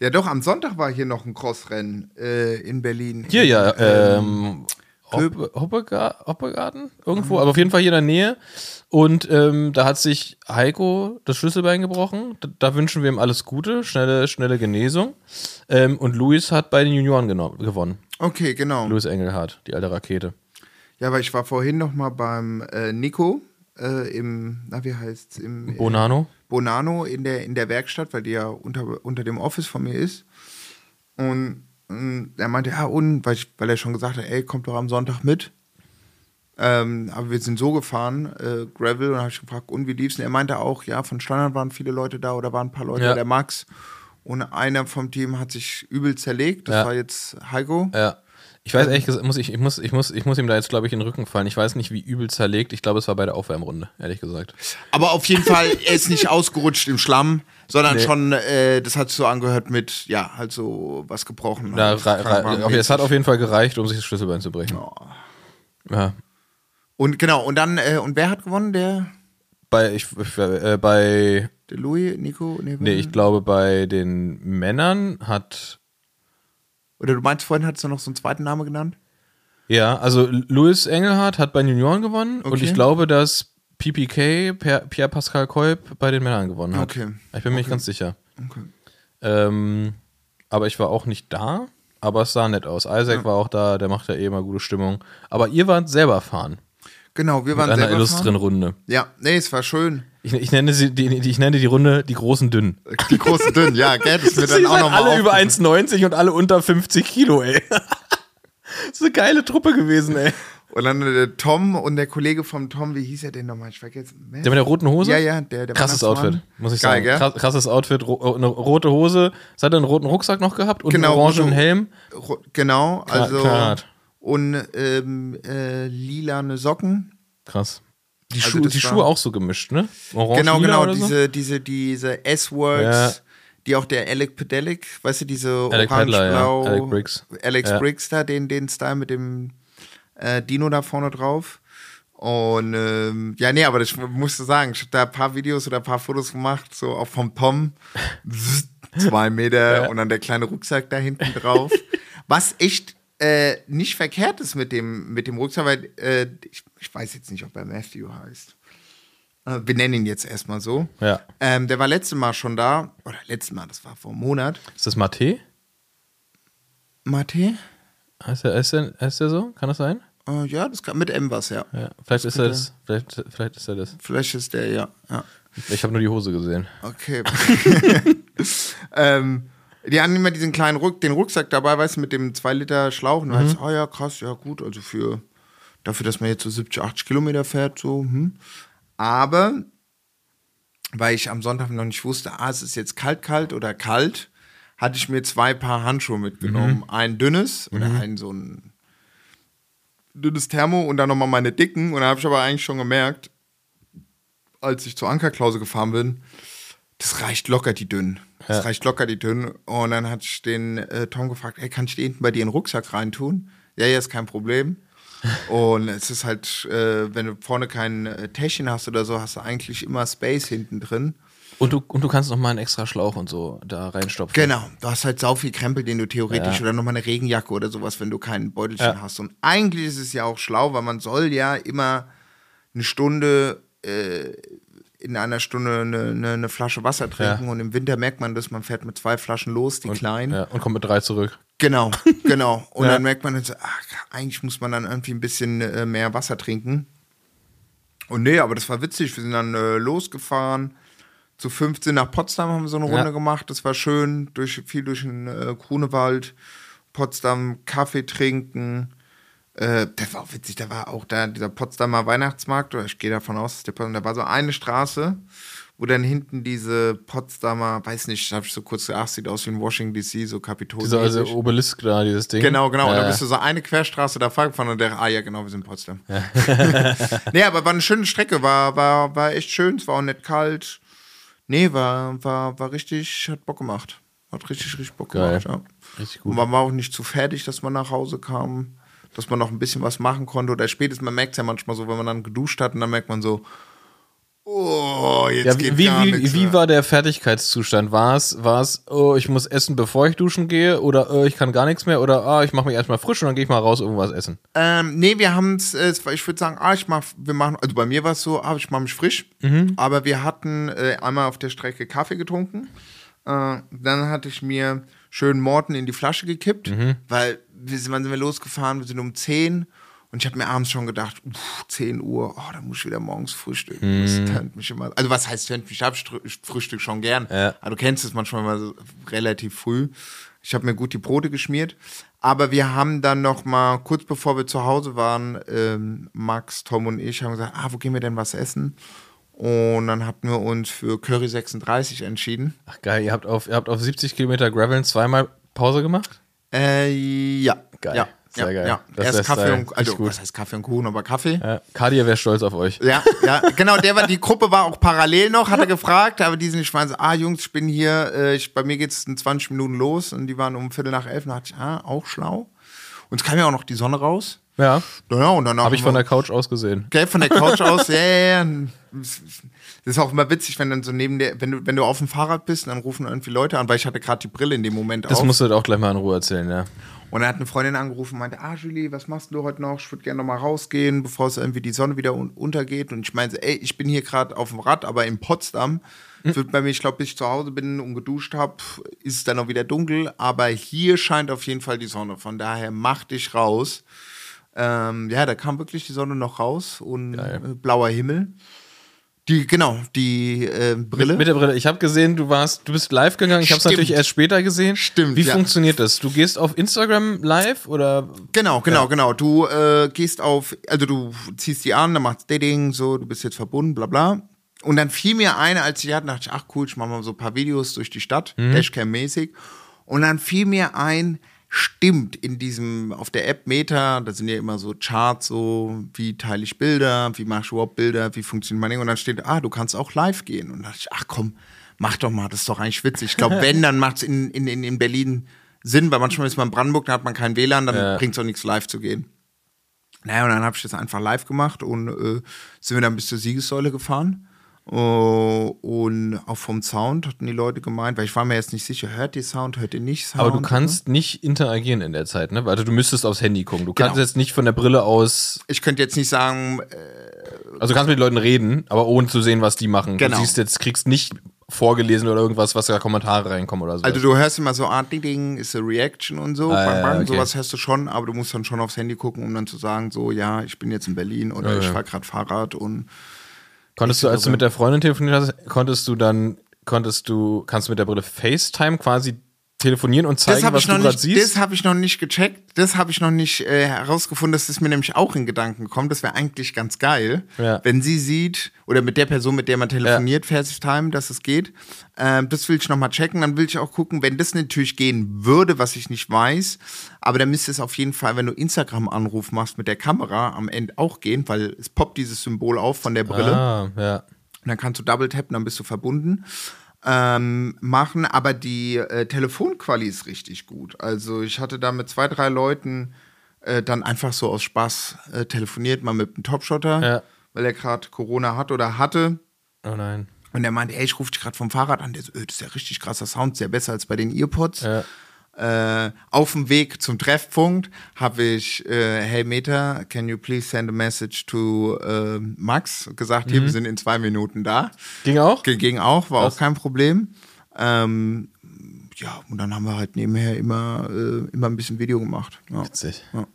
Ja, doch, am Sonntag war hier noch ein Crossrennen äh, in Berlin. Hier ja, Ähm, ähm, Hoppe- Hoppegar Hoppegarten? Irgendwo, aber auf jeden Fall hier in der Nähe. Und ähm, da hat sich Heiko das Schlüsselbein gebrochen. Da, da wünschen wir ihm alles Gute, schnelle, schnelle Genesung. Ähm, und Luis hat bei den Junioren gewonnen. Okay, genau. Luis Engelhardt, die alte Rakete. Ja, aber ich war vorhin noch mal beim äh, Nico äh, im, na wie heißt's, im äh, Bonano. Bonano in der, in der Werkstatt, weil die ja unter, unter dem Office von mir ist. Und er meinte, ja, und, weil, ich, weil er schon gesagt hat, ey, kommt doch am Sonntag mit. Ähm, aber wir sind so gefahren, äh, Gravel, und habe ich gefragt, und wie lief's? Und er meinte auch, ja, von Standard waren viele Leute da oder waren ein paar Leute, Ja. der Max. Und einer vom Team hat sich übel zerlegt, das Ja. war jetzt Heiko. Ja. Ich weiß ehrlich gesagt, muss ich, ich, muss, ich, muss, ich muss ihm da jetzt, glaube ich, in den Rücken fallen. Ich weiß nicht, wie übel zerlegt. Ich glaube, es war bei der Aufwärmrunde, ehrlich gesagt. Aber auf jeden Fall, er ist nicht ausgerutscht im Schlamm, sondern Nee. schon, äh, das hat so angehört mit, ja, halt so was gebrochen. Da, Krankenwagenmäßig. es hat auf jeden Fall gereicht, um sich das Schlüsselbein zu brechen. Ja. Und genau, und dann, äh, und wer hat gewonnen? Der, Bei, ich, ich, äh, bei der Louis, Nico? Nee, Nee, ich glaube, bei den Männern hat. Oder du meinst, vorhin hattest du noch so einen zweiten Namen genannt? Ja, also Louis Engelhardt hat bei den Junioren gewonnen und Okay. ich glaube, dass PPK, Per- Pierre-Pascal Kolb, bei den Männern gewonnen hat. Okay. Ich bin mir nicht ganz sicher. Okay. Ähm, aber ich war auch nicht da, aber es sah nett aus. Isaac war auch da, der macht ja eh immer gute Stimmung. Aber ihr wart selber fahren. Genau, wir Mit waren einer selber illustren fahren. Runde. Ja, nee, es war schön. Ich, ich, nenne sie, die, ich nenne die Runde die großen Dünnen. Die großen Dünnen, ja, gell, das wird dann auch nochmal alle über 1,90 und alle unter 50 Kilo, ey. Das ist eine geile Truppe gewesen, ey. Und dann der Tom und der Kollege vom Tom, wie hieß er denn nochmal? Ich vergesse. Der mit der roten Hose? Ja, ja, der, der Krasses. Outfit, muss ich Geil, sagen. gell? Krass, krasses Outfit, ro eine rote Hose. Hat er einen roten Rucksack noch gehabt und Genau, einen orangenen Helm. Genau, Klar- also. knallhart. Und ähm, äh, lilane Socken. Krass. Die, Also die Schuhe auch so gemischt, ne? Orange, genau, genau, oder so? diese, diese, diese S-Works, Ja. die auch der Alec Pedelic, weißt du, diese Pedler, ja. orange-blau, Alec Briggs. Alex Ja. Briggs da, den, den Style mit dem äh, Dino da vorne drauf. Und ähm, ja, nee, aber das, musste sagen, ich habe da ein paar Videos oder ein paar Fotos gemacht, so auch vom Tom. Zzz, Zwei Meter Ja. und dann der kleine Rucksack da hinten drauf. Was echt äh, nicht verkehrt ist mit dem, mit dem Rucksack, weil äh, ich, ich weiß jetzt nicht, ob er Matthew heißt. Äh, wir nennen ihn jetzt erstmal so. Ja. Ähm, der war letztes Mal schon da, oder letztes Mal, das war vor einem Monat. Ist das Mate? Mate? Heißt der, heißt, der, heißt der so? Kann das sein? Äh, ja, das kann mit M was, ja. Ja. Vielleicht ist er das. Vielleicht, vielleicht ist er das. Vielleicht ist der, ja. ja. Ich habe nur die Hose gesehen. Okay. ähm, die hatten immer diesen kleinen Ruck, den Rucksack dabei, weißt du, mit dem 2 Liter Schlauch. Und dann heißt, oh ja, krass, ja gut, also für dafür, dass man jetzt so 70, 80 Kilometer fährt, so, hm. Aber, weil ich am Sonntag noch nicht wusste, ah, es ist jetzt kalt, kalt oder kalt, hatte ich mir zwei Paar Handschuhe mitgenommen. Ein dünnes oder ein so ein dünnes Thermo und dann nochmal meine dicken. Und da habe ich aber eigentlich schon gemerkt, als ich zur Ankerklause gefahren bin, das reicht locker die dünnen. Das Ja. reicht locker die dünnen. Und dann hatte ich den äh, Tom gefragt, ey, kann ich die hinten bei dir in den Rucksack reintun? Ja, ja, ist kein Problem. Und es ist halt, äh, wenn du vorne kein äh, Täschchen hast oder so, hast du eigentlich immer Space hinten drin. Und du, und du kannst noch mal einen extra Schlauch und so da reinstopfen. Genau, du hast halt sau viel Krempel, den du theoretisch Ja. oder nochmal eine Regenjacke oder sowas, wenn du kein Beutelchen Ja. hast. Und eigentlich ist es ja auch schlau, weil man soll ja immer eine Stunde äh, in einer Stunde eine, eine, eine Flasche Wasser trinken Ja. und im Winter merkt man das, man fährt mit zwei Flaschen los, die kleinen. Ja, und kommt mit drei zurück. Genau, genau. Und Ja. dann merkt man ach, eigentlich muss man dann irgendwie ein bisschen äh, mehr Wasser trinken. Und nee, aber das war witzig. Wir sind dann äh, losgefahren. Zu 15 nach Potsdam haben wir so eine. Runde gemacht. Das war schön. Durch, viel durch den äh, Grunewald. Potsdam Kaffee trinken. Äh, das war auch witzig. Da war auch da dieser Potsdamer Weihnachtsmarkt. Oder ich gehe davon aus, dass der Potsdam, da war so eine Straße, wo dann hinten diese Potsdamer, weiß nicht, habe ich so kurz gedacht, sieht aus wie in Washington DC, so Kapitol. Dieser also Obelisk da, dieses Ding. Genau, genau. Und Ja. da bist du so eine Querstraße da gefahren und der, ah ja, genau, wir sind in Potsdam. nee, aber war eine schöne Strecke, war, war, war echt schön, es war auch nicht kalt. Nee, war, war, war richtig, hat Bock gemacht. Hat richtig, richtig Bock Geil. gemacht, ja. Richtig Und gut. man war auch nicht zu fertig, dass man nach Hause kam, dass man noch ein bisschen was machen konnte. Oder spätestens, man merkt es ja manchmal so, wenn man dann geduscht hat und dann merkt man so, oh, jetzt Ja, geht wie, gar wie, nichts wie war der Fertigkeitszustand? War es, war es, oh, ich muss essen, bevor ich duschen gehe? Oder oh, ich kann gar nichts mehr? Oder ah, ich mache mich erstmal frisch und dann gehe ich mal raus irgendwas essen? Ähm, nee, wir haben es, äh, es ich würde sagen, ah, ich mach, wir machen, also bei mir war es so, ah, ich mache mich frisch, aber wir hatten äh, einmal auf der Strecke Kaffee getrunken, äh, dann hatte ich mir schön Morten in die Flasche gekippt, weil wir sind, wann sind wir losgefahren, wir sind um 10 und ich habe mir abends schon gedacht, uff, 10 Uhr, oh, da muss ich wieder morgens frühstücken. Das tönt mich immer, also was heißt tönt mich, ich frühstück schon gern, Ja. aber du kennst es manchmal immer so relativ früh. Ich habe mir gut die Brote geschmiert. Aber wir haben dann noch mal, kurz bevor wir zu Hause waren, ähm, Max, Tom und ich haben gesagt, ah, wo gehen wir denn was essen? Und dann hatten wir uns für Curry 36 entschieden. Ach geil, ihr habt auf, ihr habt auf 70 Kilometer Graveln zweimal Pause gemacht? Äh, ja. Geil. Ja, Sehr ja, geil. Ja. Das Erst Kaffee und, also, gut. was heißt Kaffee und Kuchen, aber Kaffee. Ja, Kadia wäre stolz auf euch. Ja, ja, genau, der war, die Gruppe war auch parallel noch, hat er gefragt, aber die sind nicht so, ah Jungs, ich bin hier, äh, ich, bei mir geht's in 20 Minuten los und die waren um Viertel nach elf und da dachte ich, ah, auch schlau. Und es kam ja auch noch die Sonne raus. Ja, Ja, und danach habe ich von der Couch aus gesehen. Gell, von der Couch aus, ja, ja, ja. Das ist auch immer witzig, wenn dann so neben der, wenn du, wenn du auf dem Fahrrad bist, dann rufen irgendwie Leute an, weil ich hatte gerade die Brille in dem Moment Das auf. musst du auch gleich mal in Ruhe erzählen, ja. Und dann hat eine Freundin angerufen und meinte, ah, Julie, was machst du heute noch? Ich würde gerne noch mal rausgehen, bevor es irgendwie die Sonne wieder un untergeht. Und ich meinte, ey, ich bin hier gerade auf dem Rad, aber in Potsdam. Wird bei mir, ich glaube, bis ich zu Hause bin und geduscht habe, ist es dann auch wieder dunkel. Aber hier scheint auf jeden Fall die Sonne. Von daher mach dich raus. Ähm, ja, da kam wirklich die Sonne noch raus und äh, blauer Himmel. Die, genau, die äh, Brille. Mit der Brille. Ich habe gesehen, du warst, du bist live gegangen. Ich habe es natürlich erst später gesehen. Stimmt, Wie ja. funktioniert das? Du gehst auf Instagram live oder? Genau, genau, genau. Du äh, gehst auf, also du ziehst die an, dann machst Dating, so, du bist jetzt verbunden, bla bla. Und dann fiel mir eine, als ich hatte, dachte ich, ach cool, ich mache mal so ein paar Videos durch die Stadt, Dashcam-mäßig. Und dann fiel mir ein, stimmt, in diesem, auf der App Meta, da sind ja immer so Charts, so, wie teile ich Bilder, wie mache ich überhaupt Bilder, wie funktioniert mein Ding. Und dann steht, ah, du kannst auch live gehen. Und dann dachte ich, ach komm, mach doch mal, das ist doch eigentlich witzig. Ich glaube, wenn, dann macht es in, in, in, in Berlin Sinn, weil manchmal ist man in Brandenburg, da hat man kein WLAN, dann Ja. bringt es auch nichts live zu gehen. Naja, und dann habe ich das einfach live gemacht und äh, sind wir dann bis zur Siegessäule gefahren. Oh, und auch vom Sound hatten die Leute gemeint, weil ich war mir jetzt nicht sicher, hört ihr Sound, hört ihr nicht Sound? Aber du kannst nicht interagieren in der Zeit, ne? Also du müsstest aufs Handy gucken. Du kannst Genau. jetzt nicht von der Brille aus, Ich könnte jetzt nicht sagen, äh, also du kannst mit den Leuten reden, aber ohne zu sehen, was die machen. Genau. Du siehst jetzt, kriegst nicht vorgelesen oder irgendwas, was da Kommentare reinkommen oder so. also du hörst immer so, ah, ding, ding, ist a Reaction und so, Ah, bang, ja, bang, okay. sowas hörst du schon, aber du musst dann schon aufs Handy gucken, um dann zu sagen, so, ja, ich bin jetzt in Berlin oder Ja, ich ja. fahre gerade Fahrrad und konntest du, als du mit der Freundin telefoniert hast, konntest du dann, konntest du, kannst du mit der Brille FaceTime quasi telefonieren und zeigen, was ich du noch gerade nicht, siehst? das habe ich noch nicht gecheckt, das habe ich noch nicht äh, herausgefunden, dass das mir nämlich auch in Gedanken kommt. Das wäre eigentlich ganz geil, Ja. wenn sie sieht oder mit der Person, mit der man telefoniert, FaceTime, dass es geht. Ähm, das will ich noch mal checken. Dann will ich auch gucken, wenn das natürlich gehen würde, was ich nicht weiß. Aber dann müsste es auf jeden Fall, wenn du Instagram-Anruf machst mit der Kamera, am Ende auch gehen, weil es poppt dieses Symbol auf von der Brille. Ah, ja. Und dann kannst du Double tappen, dann bist du verbunden. Ähm, machen, aber die äh, Telefonquali ist richtig gut. Also ich hatte da mit zwei, drei Leuten äh, dann einfach so aus Spaß äh, telefoniert, mal mit einem Topshotter, Ja. weil er gerade Corona hat oder hatte. Oh nein. Und er meinte, ey, ich rufe dich gerade vom Fahrrad an. Der so, äh, das ist ja richtig krasser Sound, sehr besser als bei den Earpods. Ja. Äh, auf dem Weg zum Treffpunkt habe ich, äh, hey Meta, can you please send a message to äh, Max? Gesagt, hier, wir sind in zwei Minuten da. Ging auch? Ging, ging auch, war Krass. auch kein Problem. Ähm, ja, und dann haben wir halt nebenher immer, äh, immer ein bisschen Video gemacht. Ja. Witzig. Ja.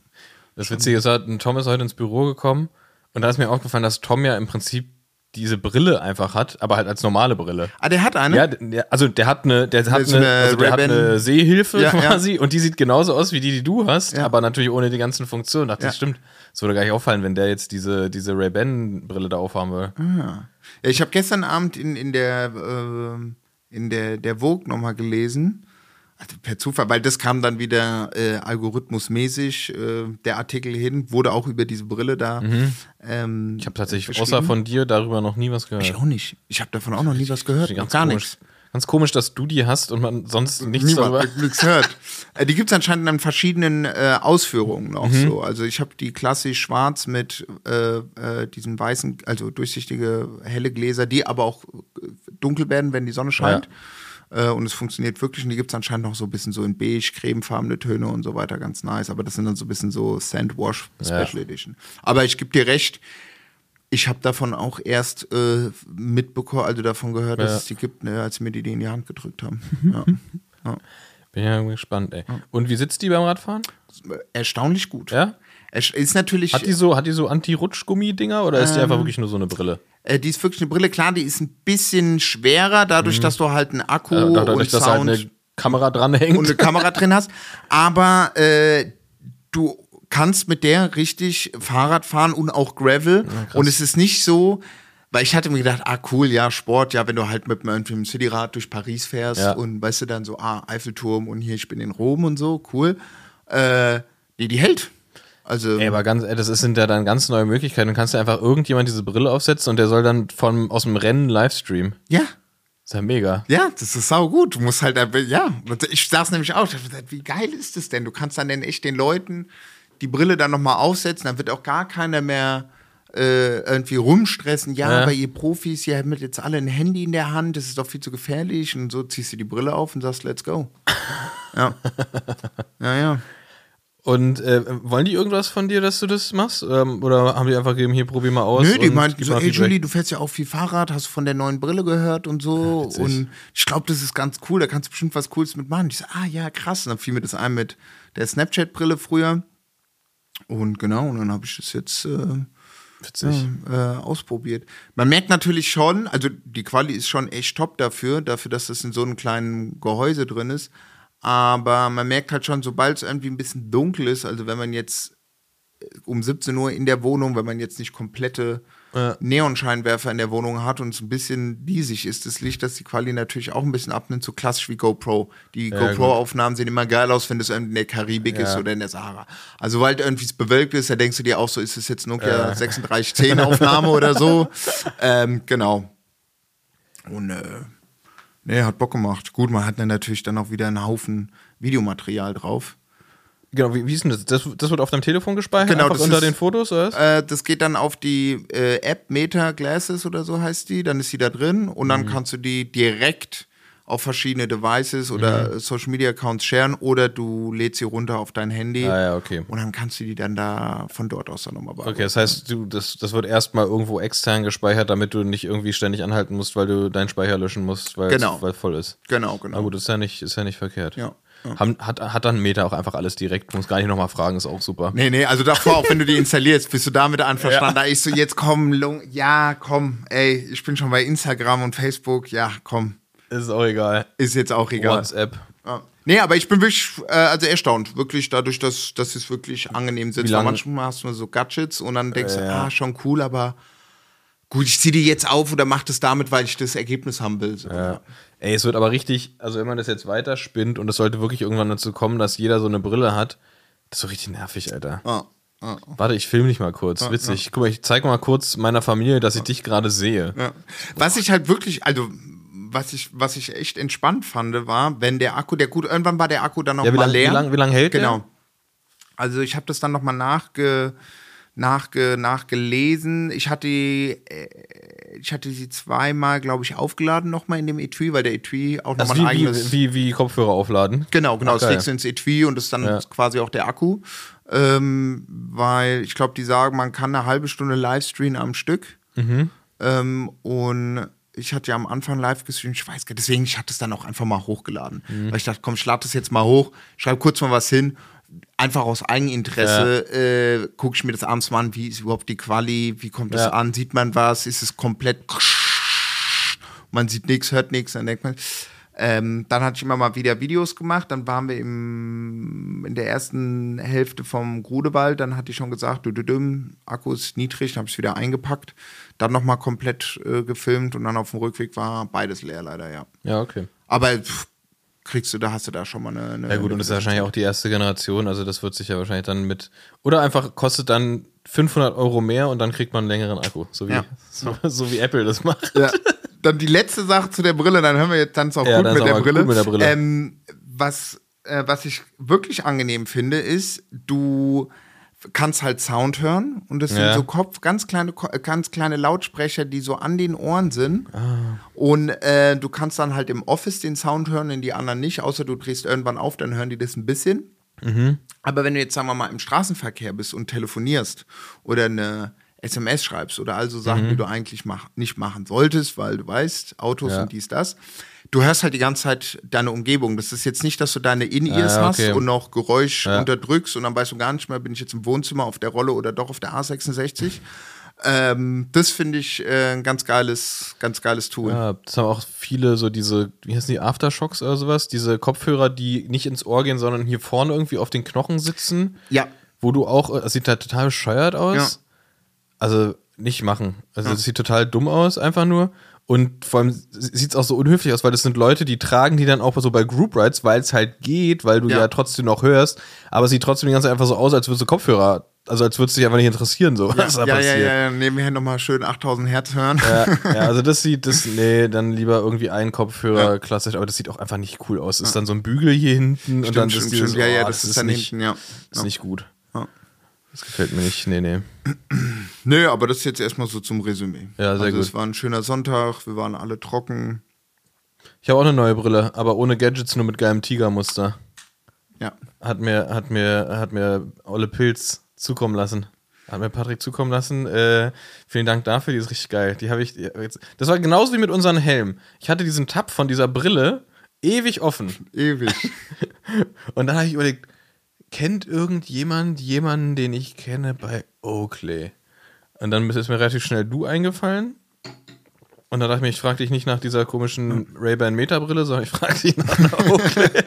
Das Witzige ist, Tom ist heute ins Büro gekommen und da ist mir aufgefallen, dass Tom ja im Prinzip diese Brille einfach hat, aber halt als normale Brille. Ah, der hat eine? Ja, der, also der hat eine, der hat ist eine, eine also der hat eine Sehhilfe Ja, ja. quasi und die sieht genauso aus wie die, die du hast, Ja. aber natürlich ohne die ganzen Funktionen. Dachte, Ja. das stimmt. Das würde gar nicht auffallen, wenn der jetzt diese, diese Ray-Ban-Brille da aufhaben würde. Ja, ich habe gestern Abend in, in der äh, in der der Vogue nochmal gelesen, also per Zufall, weil das kam dann wieder äh, algorithmusmäßig äh, der Artikel hin, wurde auch über diese Brille da. Ähm, Ich habe tatsächlich außer von dir darüber noch nie was gehört. ich auch nicht. Ich habe davon auch noch nie was gehört, Ganz gar komisch. nichts. Ganz komisch, dass du die hast und man sonst nichts darüber. Niemand nichts hört. Äh, die gibt es anscheinend in verschiedenen äh, Ausführungen noch Mhm. so. Also ich habe die klassisch schwarz mit äh, äh, diesen weißen, also durchsichtige helle Gläser, die aber auch äh, dunkel werden, wenn die Sonne scheint. Äh, und es funktioniert wirklich. Und die gibt es anscheinend noch so ein bisschen so in beige, cremefarbene Töne und so weiter, ganz nice. Aber das sind dann so ein bisschen so Sandwash Special Ja. Edition. Aber ich gebe dir recht, ich habe davon auch erst äh, mitbekommen, also davon gehört, dass Ja. es die gibt, ne, als mir die die in die Hand gedrückt haben. ja. Ja. Bin ja gespannt, ey. Und wie sitzt die beim Radfahren? Erstaunlich gut. Ja? Es ist natürlich, Hat die so, hat die so Anti-Rutschgummi-Dinger oder ist die einfach wirklich nur so eine Brille? Äh, die ist wirklich eine Brille, klar, die ist ein bisschen schwerer, dadurch, dass du halt einen Akku und dadurch, dass halt Sound eine Kamera dranhängt. und eine Kamera drin hast. Aber äh, du kannst mit der richtig Fahrrad fahren und auch Gravel. und es ist nicht so, weil ich hatte mir gedacht, ah cool, ja, Sport, ja, wenn du halt mit einem einem Cityrad durch Paris fährst Ja. und weißt du dann so, ah, Eiffelturm und hier, ich bin in Rom und so, cool. Äh, nee, die hält. Also, Ey, aber ganz, das sind ja dann ganz neue Möglichkeiten. Du kannst ja einfach irgendjemand diese Brille aufsetzen und der soll dann von, aus dem Rennen Livestream. ja, Ist ja mega. Ja, das ist sau gut. Du musst halt, äh, ja, ich sag's nämlich auch. Ich hab gesagt, Wie geil ist das denn? Du kannst dann denn echt den Leuten die Brille dann nochmal aufsetzen, dann wird auch gar keiner mehr äh, irgendwie rumstressen. Ja, Ja. aber ihr Profis, ihr habt jetzt alle ein Handy in der Hand, das ist doch viel zu gefährlich. Und so ziehst du die Brille auf und sagst, let's go. ja. Ja, ja. Und äh, wollen die irgendwas von dir, dass du das machst? Ähm, oder haben die einfach gegeben, hier probier mal aus? Nö, die meinten so, mal ey Feedback? Julie, du fährst ja auch viel Fahrrad, hast du von der neuen Brille gehört und so. witzig. und ich glaube, das ist ganz cool, da kannst du bestimmt was Cooles mitmachen. Ich so, ah ja, krass. Und dann fiel mir das ein mit der Snapchat-Brille früher. Und genau, und dann habe ich das jetzt äh, Witzig. äh, ausprobiert. Man merkt natürlich schon, also die Quali ist schon echt top dafür, dafür, dass das in so einem kleinen Gehäuse drin ist. Aber man merkt halt schon, sobald es irgendwie ein bisschen dunkel ist, also wenn man jetzt äh, um 17 Uhr in der Wohnung, wenn man jetzt nicht komplette Ja. Neonscheinwerfer in der Wohnung hat und es ein bisschen diesig ist, das Licht, dass die Quali natürlich auch ein bisschen abnimmt, so klassisch wie GoPro. Die Ja, GoPro-Aufnahmen sehen immer geil aus, wenn das irgendwie in der Karibik ist Ja. oder in der Sahara. Also, sobald irgendwie es bewölkt ist, da denkst du dir auch so, ist es jetzt Nokia 3610 Aufnahme oder so. Ähm, genau. Und äh, nee, hat Bock gemacht. Gut, man hat dann natürlich dann auch wieder einen Haufen Videomaterial drauf. Genau, wie, wie ist denn das? das? Das wird auf deinem Telefon gespeichert? Genau, unter ist- den Fotos? Äh, das geht dann auf die äh, App Meta Glasses oder so heißt die. Dann ist sie da drin und Mhm. dann kannst du die direkt auf verschiedene Devices Mhm. oder Social Media Accounts sharen oder du lädst sie runter auf dein Handy. Ah, ja, okay. Und dann kannst du die dann da von dort aus dann nochmal bearbeiten. Okay, das heißt, du, das, das wird erstmal irgendwo extern gespeichert, damit du nicht irgendwie ständig anhalten musst, weil du deinen Speicher löschen musst, weil Genau. es weil voll ist. Genau, Na genau. gut, ist ja nicht, ist ja nicht verkehrt. Ja, ja. Haben, hat, hat dann Meta auch einfach alles direkt, muss gar nicht nochmal fragen, ist auch super. Nee, nee, also davor, auch wenn du die installierst, bist du damit einverstanden. Da ich so, jetzt komm, Lung, ja, komm, ey, ich bin schon bei Instagram und Facebook, ja, komm, Ist auch egal. ist jetzt auch egal. WhatsApp. Ja. Nee, aber ich bin wirklich, äh, also erstaunt, wirklich dadurch, dass, dass es wirklich angenehm sitzt. Manchmal hast du so Gadgets und dann denkst du, ja. ah, schon cool, aber gut, ich zieh die jetzt auf oder mach das damit, weil ich das Ergebnis haben will. So. Ja. Ey, es wird aber richtig, also wenn man das jetzt weiter spinnt und es sollte wirklich irgendwann dazu kommen, dass jeder so eine Brille hat, das ist so richtig nervig, Alter. Ah, ah. Warte, ich filme dich mal kurz. Witzig. Guck mal, ich zeig mal kurz meiner Familie, dass ich dich gerade sehe. Ja. Was ich halt wirklich, also was ich, was ich echt entspannt fand, war, wenn der Akku, der gut, irgendwann war der Akku dann noch Ja, mal lang- leer. wie lang- wie lang hält der? Genau. Also ich habe das dann noch mal nachge, nachge, nachgelesen. Ich hatte, äh, ich hatte sie zweimal, glaube ich, aufgeladen nochmal in dem Etui, weil der Etui auch Also nochmal ein wie, eigenes. wie, wie, wie Kopfhörer aufladen. Genau, genau, Ach, das legst du ins Etui und das ist dann Ja. quasi auch der Akku. Ähm, weil ich glaube, die sagen, man kann eine halbe Stunde Livestreamen am Stück. Mhm. Ähm, und ich hatte ja am Anfang live gestreamt, ich weiß gar nicht, deswegen, ich hatte es dann auch einfach mal hochgeladen. Mhm. Weil ich dachte, komm, ich lade das jetzt mal hoch, schreibe kurz mal was hin. Einfach aus Eigeninteresse äh, gucke ich mir das abends mal an, wie ist überhaupt die Quali, wie kommt es Ja. an, sieht man was, ist es komplett man sieht nichts, hört nichts, dann denkt man. Ähm, dann hatte ich immer mal wieder Videos gemacht. Dann waren wir im, in der ersten Hälfte vom Grudewald. Dann hatte ich schon gesagt, du, du, düm, Akku ist niedrig. Dann habe ich es wieder eingepackt. Dann nochmal komplett äh, gefilmt und dann auf dem Rückweg war beides leer, leider, ja. Ja, okay. Aber pff, kriegst du, da hast du da schon mal eine. eine Ja gut, und das ist wahrscheinlich auch die erste Generation, also das wird sich ja wahrscheinlich dann mit, oder einfach kostet dann 500 Euro mehr und dann kriegt man einen längeren Akku, so wie, Ja. so, so wie Apple das macht. Ja. Dann die letzte Sache zu der Brille, dann hören wir jetzt dann auch Ja, gut, dann mit auch Brille. gut mit der Brille. Ähm, was, äh, was ich wirklich angenehm finde, ist, du kannst halt Sound hören und das Ja. sind so Kopf, ganz kleine, äh, ganz kleine Lautsprecher, die so an den Ohren sind. Ah. Und äh, du kannst dann halt im Office den Sound hören, in die anderen nicht, außer du drehst irgendwann auf, dann hören die das ein bisschen. Mhm. Aber wenn du jetzt, sagen wir mal, im Straßenverkehr bist und telefonierst oder eine SMS schreibst oder also Sachen, Mhm. die du eigentlich mach, nicht machen solltest, weil du weißt, Autos Ja. und dies, das. Du hörst halt die ganze Zeit deine Umgebung. Das ist jetzt nicht, dass du deine In-Ears Ah, okay. hast und noch Geräusch Ja. unterdrückst und dann weißt du gar nicht mehr, bin ich jetzt im Wohnzimmer auf der Rolle oder doch auf der A66. ähm, das finde ich äh, ein ganz geiles, ganz geiles Tool. Ja, das haben auch viele so diese, wie heißen die, Aftershocks oder sowas, diese Kopfhörer, die nicht ins Ohr gehen, sondern hier vorne irgendwie auf den Knochen sitzen, Ja. wo du auch, äh, das sieht da total bescheuert aus. Ja. Also nicht machen. Also das sieht total dumm aus, einfach nur. Und vor allem sieht es auch so unhöflich aus, weil das sind Leute, die tragen die dann auch so bei Group Rides, weil es halt geht, weil du ja. Ja. trotzdem noch hörst, aber es sieht trotzdem die ganze Zeit einfach so aus, als würdest du Kopfhörer, also als würdest du dich einfach nicht interessieren, so was da ja, ja, passiert. ja, ja, nebenher nochmal schön 8000 Hertz hören. Ja, ja, also das sieht, das, nee, dann lieber irgendwie ein Kopfhörer klassisch, aber das sieht auch einfach nicht cool aus. Ist dann so ein Bügel hier hinten und dann Stimmt, ist stimmt, dieses, stimmt. Ja, ja, oh, das, ist dann nicht, hinten, ja. ist nicht gut. Das gefällt mir nicht, nee, nee. Nö, aber das ist jetzt erstmal so zum Resümee. Ja, sehr also gut. Es war ein schöner Sonntag, wir waren alle trocken. Ich habe auch eine neue Brille, aber ohne Gadgets, nur mit geilem Tigermuster. Ja. Hat mir, hat mir, hat mir Olle Pilz zukommen lassen. Hat mir Patrick zukommen lassen. Äh, vielen Dank dafür, die ist richtig geil. Die habe ich. Jetzt, das war genauso wie mit unseren Helmen. Ich hatte diesen Tab von dieser Brille ewig offen. Ewig. Und dann habe ich überlegt, kennt irgendjemand jemanden, den ich kenne bei Oakley? Und dann ist mir relativ schnell du eingefallen. Und dann dachte ich mir, ich frage dich nicht nach dieser komischen Ray-Ban Meta-Brille, sondern ich frage dich nach Oakley.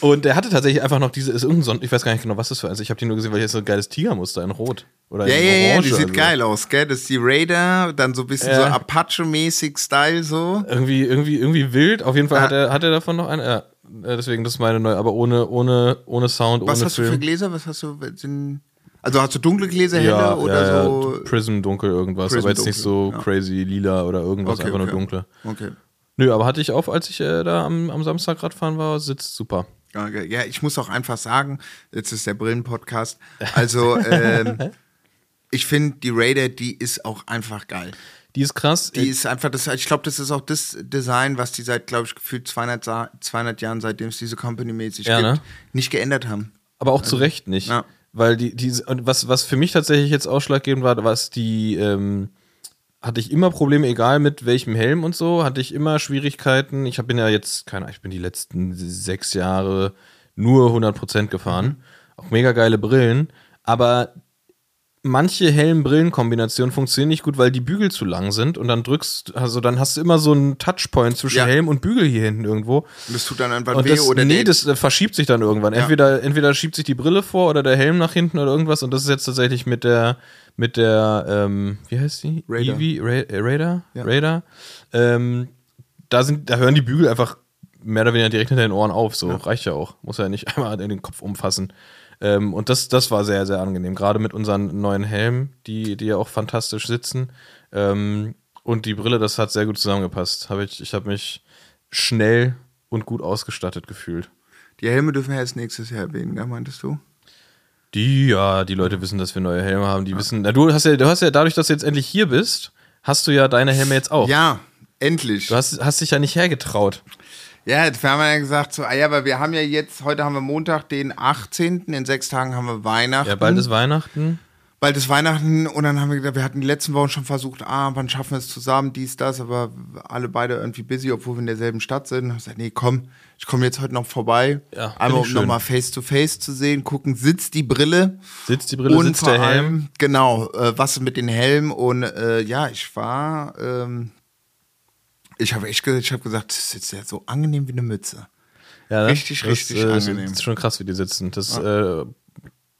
Und der hatte tatsächlich einfach noch diese, ist irgendein ich weiß gar nicht genau, was das für, also ich habe die nur gesehen, weil hier ist so ein geiles Tigermuster in Rot. Oder ja, in ja, ja, Orange die sieht oder so. geil aus, gell? Das ist die Raider, dann so ein bisschen Ja. so Apache-mäßig Style so. Irgendwie, irgendwie, irgendwie wild. Auf jeden Fall Ja. hat, er, hat er davon noch eine. Ja, deswegen, das ist meine neue, aber ohne, ohne, ohne Sound, Was ohne hast du Film. für Gläser? Was hast du? Sind, also hast du dunkle Gläser, helle oder ja, so? Prism dunkel irgendwas, Prism aber jetzt nicht so dunkel, ja. crazy lila oder irgendwas, Okay, einfach okay. nur dunkle. Okay. Nö, aber hatte ich auf, als ich äh, da am, am Samstag Radfahren war, sitzt super. Ja. Ja, ich muss auch einfach sagen, jetzt ist der Brillen-Podcast. Also, ähm, ich finde, die Raider, die ist auch einfach geil. Die ist krass. Die ist einfach, das, ich glaube, das ist auch das Design, was die seit, glaube ich, gefühlt 200, Sa- 200 Jahren, seitdem es diese Company mäßig Ja, gibt, ne? nicht geändert haben. aber auch zu Recht nicht. ja. Weil die, die, und was, was für mich tatsächlich jetzt ausschlaggebend war, was die, ähm, hatte ich immer Probleme, egal mit welchem Helm und so, hatte ich immer Schwierigkeiten. Ich bin ja jetzt, keine Ahnung, ich bin die letzten sechs Jahre nur 100% gefahren. Auch mega geile Brillen. Aber manche Helm-Brillen-Kombinationen funktionieren nicht gut, weil die Bügel zu lang sind und dann drückst, also dann hast du immer so einen Touchpoint zwischen Ja. Helm und Bügel hier hinten irgendwo. Und das tut dann einfach Und weh das, oder nee, das verschiebt sich dann irgendwann. Ja. Entweder, entweder schiebt sich die Brille vor oder der Helm nach hinten oder irgendwas. Und das ist jetzt tatsächlich mit der, mit der, ähm, wie heißt die? Raider. Eevee? Ra äh, Raider? Ja. Raider. Ähm, da, sind, da hören die Bügel einfach mehr oder weniger direkt hinter den Ohren auf. So reicht ja auch. Muss ja nicht einmal in den Kopf umfassen. Ähm, und das, das war sehr, sehr angenehm. Gerade mit unseren neuen Helmen, die, die ja auch fantastisch sitzen. Ähm, und die Brille, das hat sehr gut zusammengepasst. Hab ich ich habe mich schnell und gut ausgestattet gefühlt. Die Helme dürfen wir erst nächstes Jahr erwähnen, gell, meintest du? Die, ja, die Leute wissen, dass wir neue Helme haben. Die wissen, na, du hast ja, du hast ja dadurch, dass du jetzt endlich hier bist, hast du ja deine Helme jetzt auch. Ja, endlich. Du hast, hast dich ja nicht hergetraut. Ja, jetzt haben wir ja gesagt, so, ah ja, aber wir haben ja jetzt, heute haben wir Montag, den 18., in sechs Tagen haben wir Weihnachten. Ja, bald ist Weihnachten. Bald ist Weihnachten und dann haben wir gedacht, wir hatten die letzten Wochen schon versucht, ah, wann schaffen wir es zusammen, dies, das, aber alle beide irgendwie busy, obwohl wir in derselben Stadt sind. Ich gesagt, nee, komm, ich komme jetzt heute noch vorbei. Ja, Einmal, um nochmal face to face zu sehen, gucken, sitzt die Brille. Sitzt die Brille, und sitzt vor der Helm. allem, genau, äh, was mit den Helmen und äh, ja, ich war, ähm, ich habe echt ich habe gesagt, das ist jetzt so angenehm wie eine Mütze. Ja, ne? Richtig, richtig das, angenehm. ist schon krass, wie die sitzen. Das äh,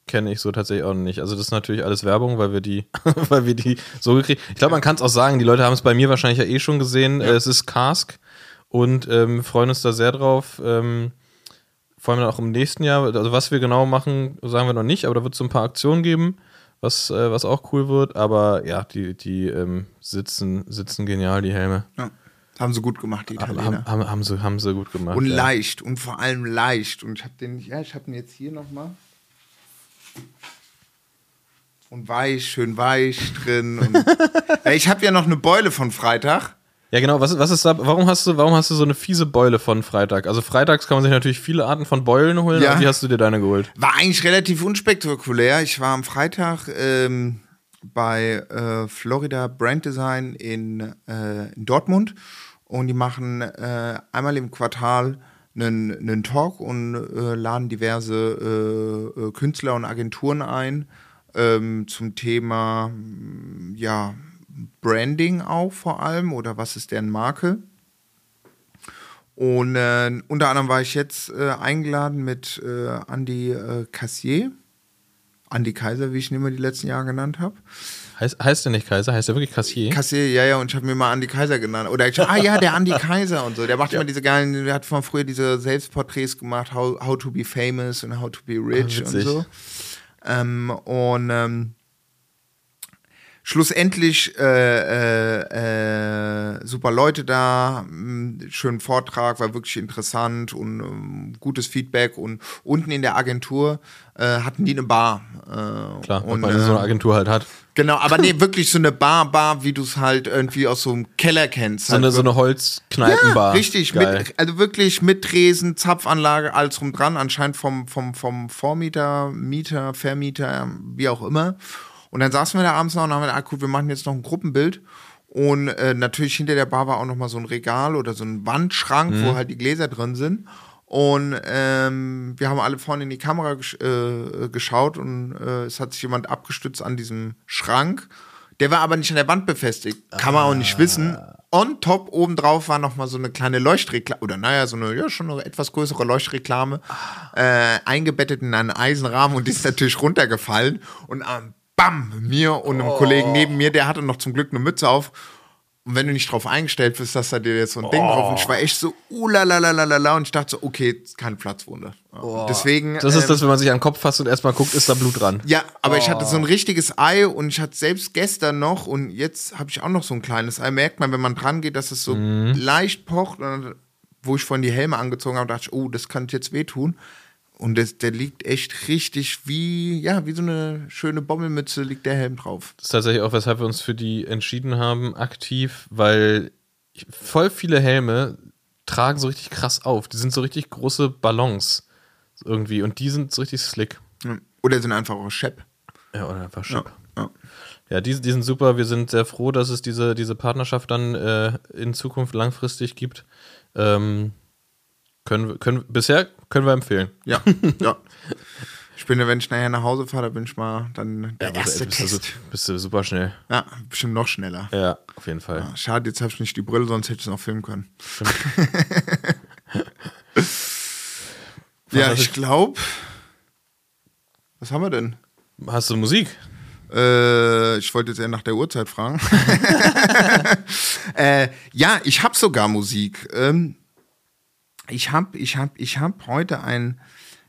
kenne ich so tatsächlich auch nicht. Also das ist natürlich alles Werbung, weil wir die, weil wir die so gekriegt. Ich glaube, man kann es auch sagen. Die Leute haben es bei mir wahrscheinlich ja eh schon gesehen. Äh, Es ist Cask und ähm, freuen uns da sehr drauf. Ähm, vor allem auch im nächsten Jahr. Also was wir genau machen, sagen wir noch nicht. Aber da wird es so ein paar Aktionen geben, was, äh, was auch cool wird. Aber ja, die, die ähm, sitzen, sitzen genial die Helme. Ja. Haben sie gut gemacht, die Italiener. Haben, haben, haben, sie, haben sie gut gemacht. Und ja. leicht und vor allem leicht. Und ich habe den, ja, ich habe den jetzt hier nochmal. Und weich, schön weich drin. Und ja, ich habe ja noch eine Beule von Freitag. Ja, genau. Was, was ist da? Warum hast du, warum hast du so eine fiese Beule von Freitag? Also freitags kann man sich natürlich viele Arten von Beulen holen. Ja. Wie hast du dir deine geholt? War eigentlich relativ unspektakulär. Ich war am Freitag ähm, bei äh, Florida Brand Design in, äh, in Dortmund und die machen äh, einmal im Quartal einen, einen Talk und äh, laden diverse äh, äh, Künstler und Agenturen ein ähm, zum Thema mm, ja, Branding auch vor allem oder was ist deren Marke. Und äh, unter anderem war ich jetzt äh, eingeladen mit äh, Andy Cassier. Andy Kaiser, wie ich ihn immer die letzten Jahre genannt habe. Heißt, heißt der nicht Kaiser? Heißt der wirklich Cassier? Cassier, ja, ja, und ich habe mir mal Andy Kaiser genannt. Oder ich, ah ja, der Andy Kaiser und so. Der macht immer diese geilen, der hat von früher diese Selbstporträts gemacht, how, how to be famous und how to be rich Ah, und so. Ähm, und ähm, schlussendlich äh, äh, äh, super Leute da, mh, schönen Vortrag, war wirklich interessant und ähm, gutes Feedback. Und unten in der Agentur äh, hatten die eine Bar. Äh, Klar, und, weil man so eine äh, Agentur halt hat. Genau, aber nee, wirklich so eine Bar, Bar, wie du es halt irgendwie aus so einem Keller kennst. So halt eine, so eine ja, Holzkneipenbar. richtig, Geil. mit, also wirklich mit Tresen, Zapfanlage, alles rum dran, anscheinend vom, vom, vom Vormieter, Mieter, Vermieter, wie auch immer. Und dann saßen wir da abends noch und haben gedacht, ah, cool, wir machen jetzt noch ein Gruppenbild. Und äh, natürlich hinter der Bar war auch noch mal so ein Regal oder so ein Wandschrank, wo halt die Gläser drin sind. Und ähm, wir haben alle vorne in die Kamera gesch äh, geschaut und äh, es hat sich jemand abgestützt an diesem Schrank. Der war aber nicht an der Wand befestigt. Kann man auch nicht wissen. On top obendrauf war noch mal so eine kleine Leuchtreklame, oder naja, so eine, ja, schon eine etwas größere Leuchtreklame, äh, eingebettet in einen Eisenrahmen und die ist natürlich runtergefallen. Und ähm, bam, mir und einem Kollegen neben mir, der hatte noch zum Glück eine Mütze auf. Und wenn du nicht drauf eingestellt bist, dass da dir jetzt so ein Ding drauf und ich war echt so, ulalalala und ich dachte so, okay, keine Platzwunde. Ja. Deswegen. Das ist ähm, das, wenn man sich an den Kopf fasst und erstmal guckt, ist da Blut dran. ja, aber ich hatte so ein richtiges Ei und ich hatte selbst gestern noch und jetzt habe ich auch noch so ein kleines Ei. Merkt man, wenn man dran geht, dass es so leicht pocht. Und wo ich vorhin die Helme angezogen habe, dachte ich, oh, das könnte jetzt wehtun. Und das, der liegt echt richtig wie, ja, wie so eine schöne Bommelmütze liegt der Helm drauf. Das ist tatsächlich auch, weshalb wir uns für die entschieden haben, aktiv, weil voll viele Helme tragen so richtig krass auf. Die sind so richtig große Ballons irgendwie und die sind so richtig slick. Ja. Oder sind einfach auch Shep. Ja, oder einfach schick. Ja. Ja, die, die sind super. Wir sind sehr froh, dass es diese, diese Partnerschaft dann äh, in Zukunft langfristig gibt. Ähm, können, wir- können, bisher können wir empfehlen. Ja, ja. Ich bin, ja, wenn ich nachher nach Hause fahre, bin ich mal dann der aber erste bist, du, Test. su- bist du super schnell. Ja, bestimmt noch schneller. Ja, auf jeden Fall. Ja, Schade, jetzt habe ich nicht die Brille, sonst hätte ich es noch filmen können. ja, ich glaube. Was haben wir denn? Hast du Musik? Äh, ich wollte jetzt eher nach der Uhrzeit fragen. äh, ja, ich habe sogar Musik. Ähm, ich habe ich hab, ich hab heute ein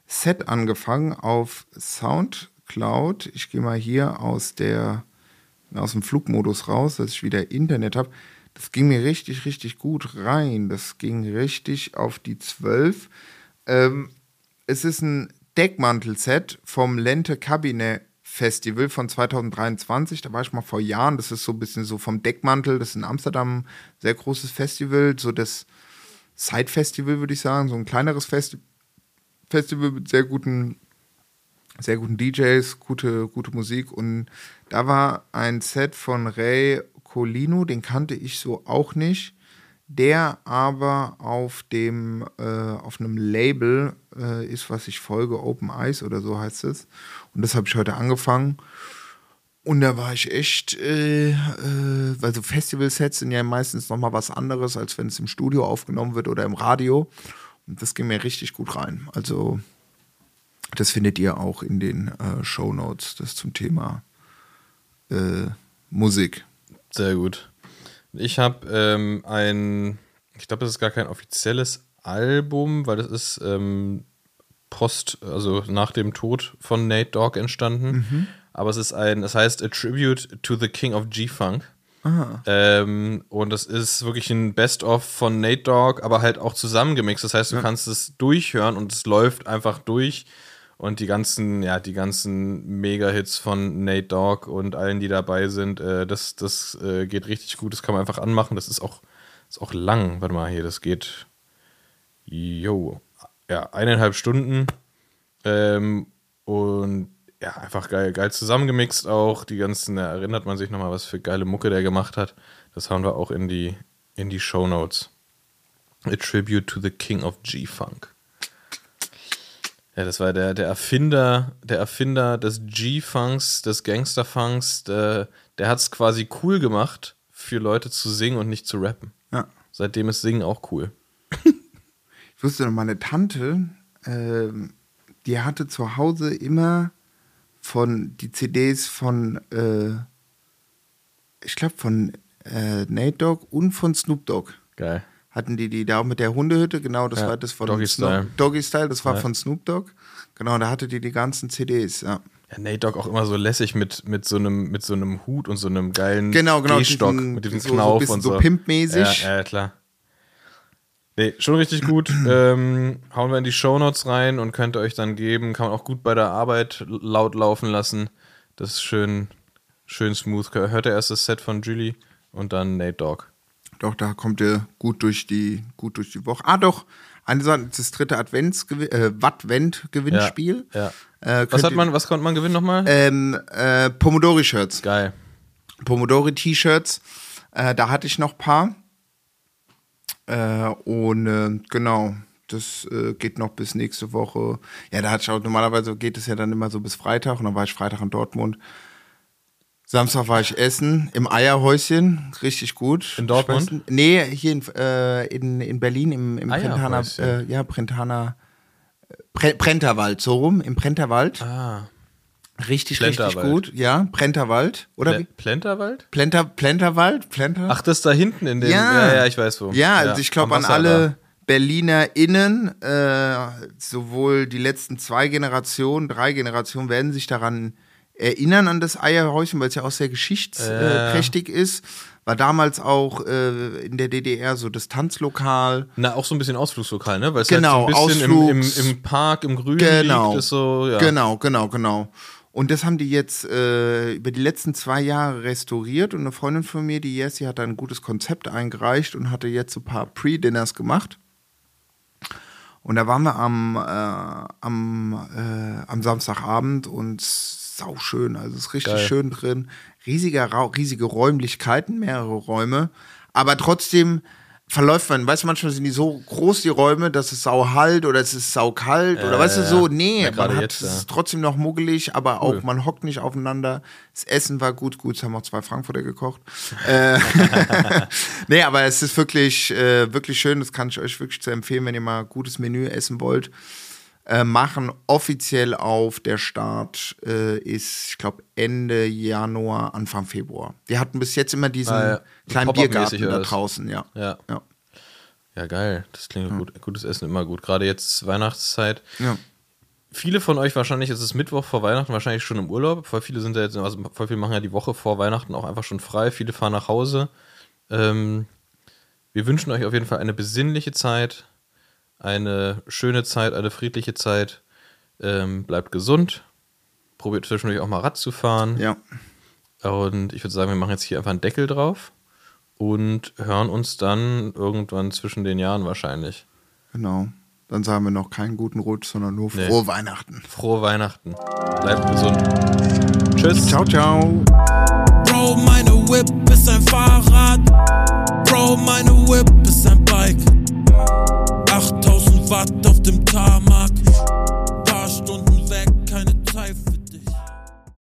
Set angefangen auf Soundcloud. Ich gehe mal hier aus, der, aus dem Flugmodus raus, dass ich wieder Internet habe. Das ging mir richtig, richtig gut rein. Das ging richtig auf die 12. Ähm, es ist ein Deckmantel-Set vom Lente Cabinet Festival von 2023. Da war ich mal vor Jahren. Das ist so ein bisschen so vom Deckmantel. Das ist in Amsterdam ein sehr großes Festival. So das Side-Festival, würde ich sagen. So ein kleineres Festi Festival mit sehr guten, sehr guten DJs, gute, gute Musik. Und da war ein Set von Ray Colino. Den kannte ich so auch nicht der aber auf dem äh, auf einem Label äh, ist, was ich folge, Open Eyes oder so heißt es. Und das habe ich heute angefangen. Und da war ich echt, äh, äh, weil so Festival-Sets sind ja meistens nochmal was anderes, als wenn es im Studio aufgenommen wird oder im Radio. Und das ging mir richtig gut rein. Also, das findet ihr auch in den äh, Show Notes, das zum Thema äh, Musik. Sehr gut. Ich habe ähm, ein, ich glaube, das ist gar kein offizielles Album, weil das ist ähm, Post, also nach dem Tod von Nate Dogg entstanden. Mhm. Aber es ist ein, es heißt A Tribute to the King of G-Funk. Ähm, und das ist wirklich ein Best-of von Nate Dogg, aber halt auch zusammengemixt. Das heißt, du kannst es durchhören und es läuft einfach durch. Und die ganzen, ja, die ganzen Mega-Hits von Nate Dogg und allen, die dabei sind, äh, das, das äh, geht richtig gut. Das kann man einfach anmachen. Das ist auch, ist auch lang. Warte mal hier, das geht. Jo. Ja, eineinhalb Stunden. Ähm, und ja, einfach geil, geil zusammengemixt auch. Die ganzen, da erinnert man sich nochmal, was für geile Mucke der gemacht hat. Das haben wir auch in die, in die Show Notes. A Tribute to the King of G-Funk. Ja, das war der, der Erfinder, der Erfinder des G-Funks, des Gangster-Funks. Der, der hat es quasi cool gemacht, für Leute zu singen und nicht zu rappen. Ja. Seitdem ist Singen auch cool. Ich wusste noch, meine Tante, ähm, die hatte zu Hause immer von die CDs von, äh, ich glaube von äh, Nate Dogg und von Snoop Dogg. Geil. Hatten die die da auch mit der Hundehütte, genau, das Ja, war das von Doggy Snoop- Style. Doggy Style, das war Ja. von Snoop Dogg. Genau, da hatte die die ganzen CDs, ja. Ja, Nate Dogg auch immer so lässig mit, mit, so einem, mit so einem Hut und so einem geilen Genau, genau, Gehstock, diesen- mit diesem so- so ein Knauf bisschen und so so. pimpmäßig. Ja, ja, klar. Nee, schon richtig gut. ähm, hauen wir in die Shownotes rein und könnt ihr euch dann geben. Kann man auch gut bei der Arbeit laut laufen lassen. Das ist schön, schön smooth. Hört ihr erst das Set von Julie und dann Nate Dogg. Doch, da kommt ihr gut durch die, gut durch die Woche. Ah, doch, eine Sache, das dritte Advents äh, Advent-Gewinnspiel. Ja. Äh, Was hat man, was konnte man gewinnen nochmal? Ähm, äh, Pomodori-Shirts. Geil. Pomodori-T-Shirts. Äh, da hatte ich noch ein paar. Äh, und äh, genau, das äh, geht noch bis nächste Woche. Ja, da hatte ich auch, normalerweise geht es ja dann immer so bis Freitag und dann war ich Freitag in Dortmund. Samstag war ich essen im Eierhäuschen, richtig gut. In Dortmund? Weiß Nee, hier in, äh, in, in Berlin im, im Prentaner, äh, ja, Prentaner, äh, Pre Prenterwald, so rum, im Prenterwald. Ah. Richtig, richtig Plenterwald. gut. Ja, Prenterwald. Oder wie? Plenterwald? Plenter, Plenterwald? Plenter? Ach, das da hinten in dem. Ja. Ja, ja, ich weiß wo. Ja, also ich glaube an alle BerlinerInnen, äh, sowohl die letzten zwei Generationen, drei Generationen, werden sich daran erinnern an das Eierhäuschen, weil es ja auch sehr geschichtsträchtig ist. War damals auch äh, in der DDR so das Tanzlokal. Na, auch so ein bisschen Ausflugslokal, ne? Weil es Genau, halt so ein bisschen im, im, im Park, im Grün Genau. liegt. Ist so, ja. Genau, genau, genau. Und das haben die jetzt äh, über die letzten zwei Jahre restauriert und eine Freundin von mir, die Jessie, hat da ein gutes Konzept eingereicht und hatte jetzt so ein paar Pre-Dinners gemacht. Und da waren wir am, äh, am, äh, am Samstagabend und sauschön, also es ist richtig Geil. schön drin. Riesiger Ra riesige Räumlichkeiten, mehrere Räume, aber trotzdem verläuft man, weißt du, manchmal sind die so groß, die Räume, dass es sau halt oder es ist sau kalt oder weißt du so, nee, Ja, man hat, jetzt, es ist trotzdem noch muggelig, aber Cool. auch man hockt nicht aufeinander. Das Essen war gut, gut, es haben auch zwei Frankfurter gekocht. äh, nee, aber es ist wirklich, äh, wirklich schön, das kann ich euch wirklich zu empfehlen, wenn ihr mal gutes Menü essen wollt. Äh, machen offiziell auf. Der Start äh, ist, ich glaube, Ende Januar, Anfang Februar. Wir hatten bis jetzt immer diesen Ah, ja. kleinen Biergarten da draußen, ja. Ja. Ja. Ja, geil. Das klingt gut. Gutes Essen immer gut. Gerade jetzt Weihnachtszeit. ja. Viele von euch wahrscheinlich, es ist Mittwoch vor Weihnachten, wahrscheinlich schon im Urlaub. Voll viele sind ja jetzt, also voll viele machen ja die Woche vor Weihnachten auch einfach schon frei. Viele fahren nach Hause. Ähm, wir wünschen euch auf jeden Fall eine besinnliche Zeit, eine schöne Zeit, eine friedliche Zeit. Ähm, bleibt gesund. Probiert zwischendurch auch mal Rad zu fahren. Ja. Und ich würde sagen, wir machen jetzt hier einfach einen Deckel drauf und hören uns dann irgendwann zwischen den Jahren wahrscheinlich. Genau. Dann sagen wir noch keinen guten Rutsch, sondern nur Nee. frohe Weihnachten. Frohe Weihnachten. Bleibt gesund. Tschüss. Ciao, ciao. Bro, meine Whip ist ein Fahrrad. Bro, meine wart auf dem Tag.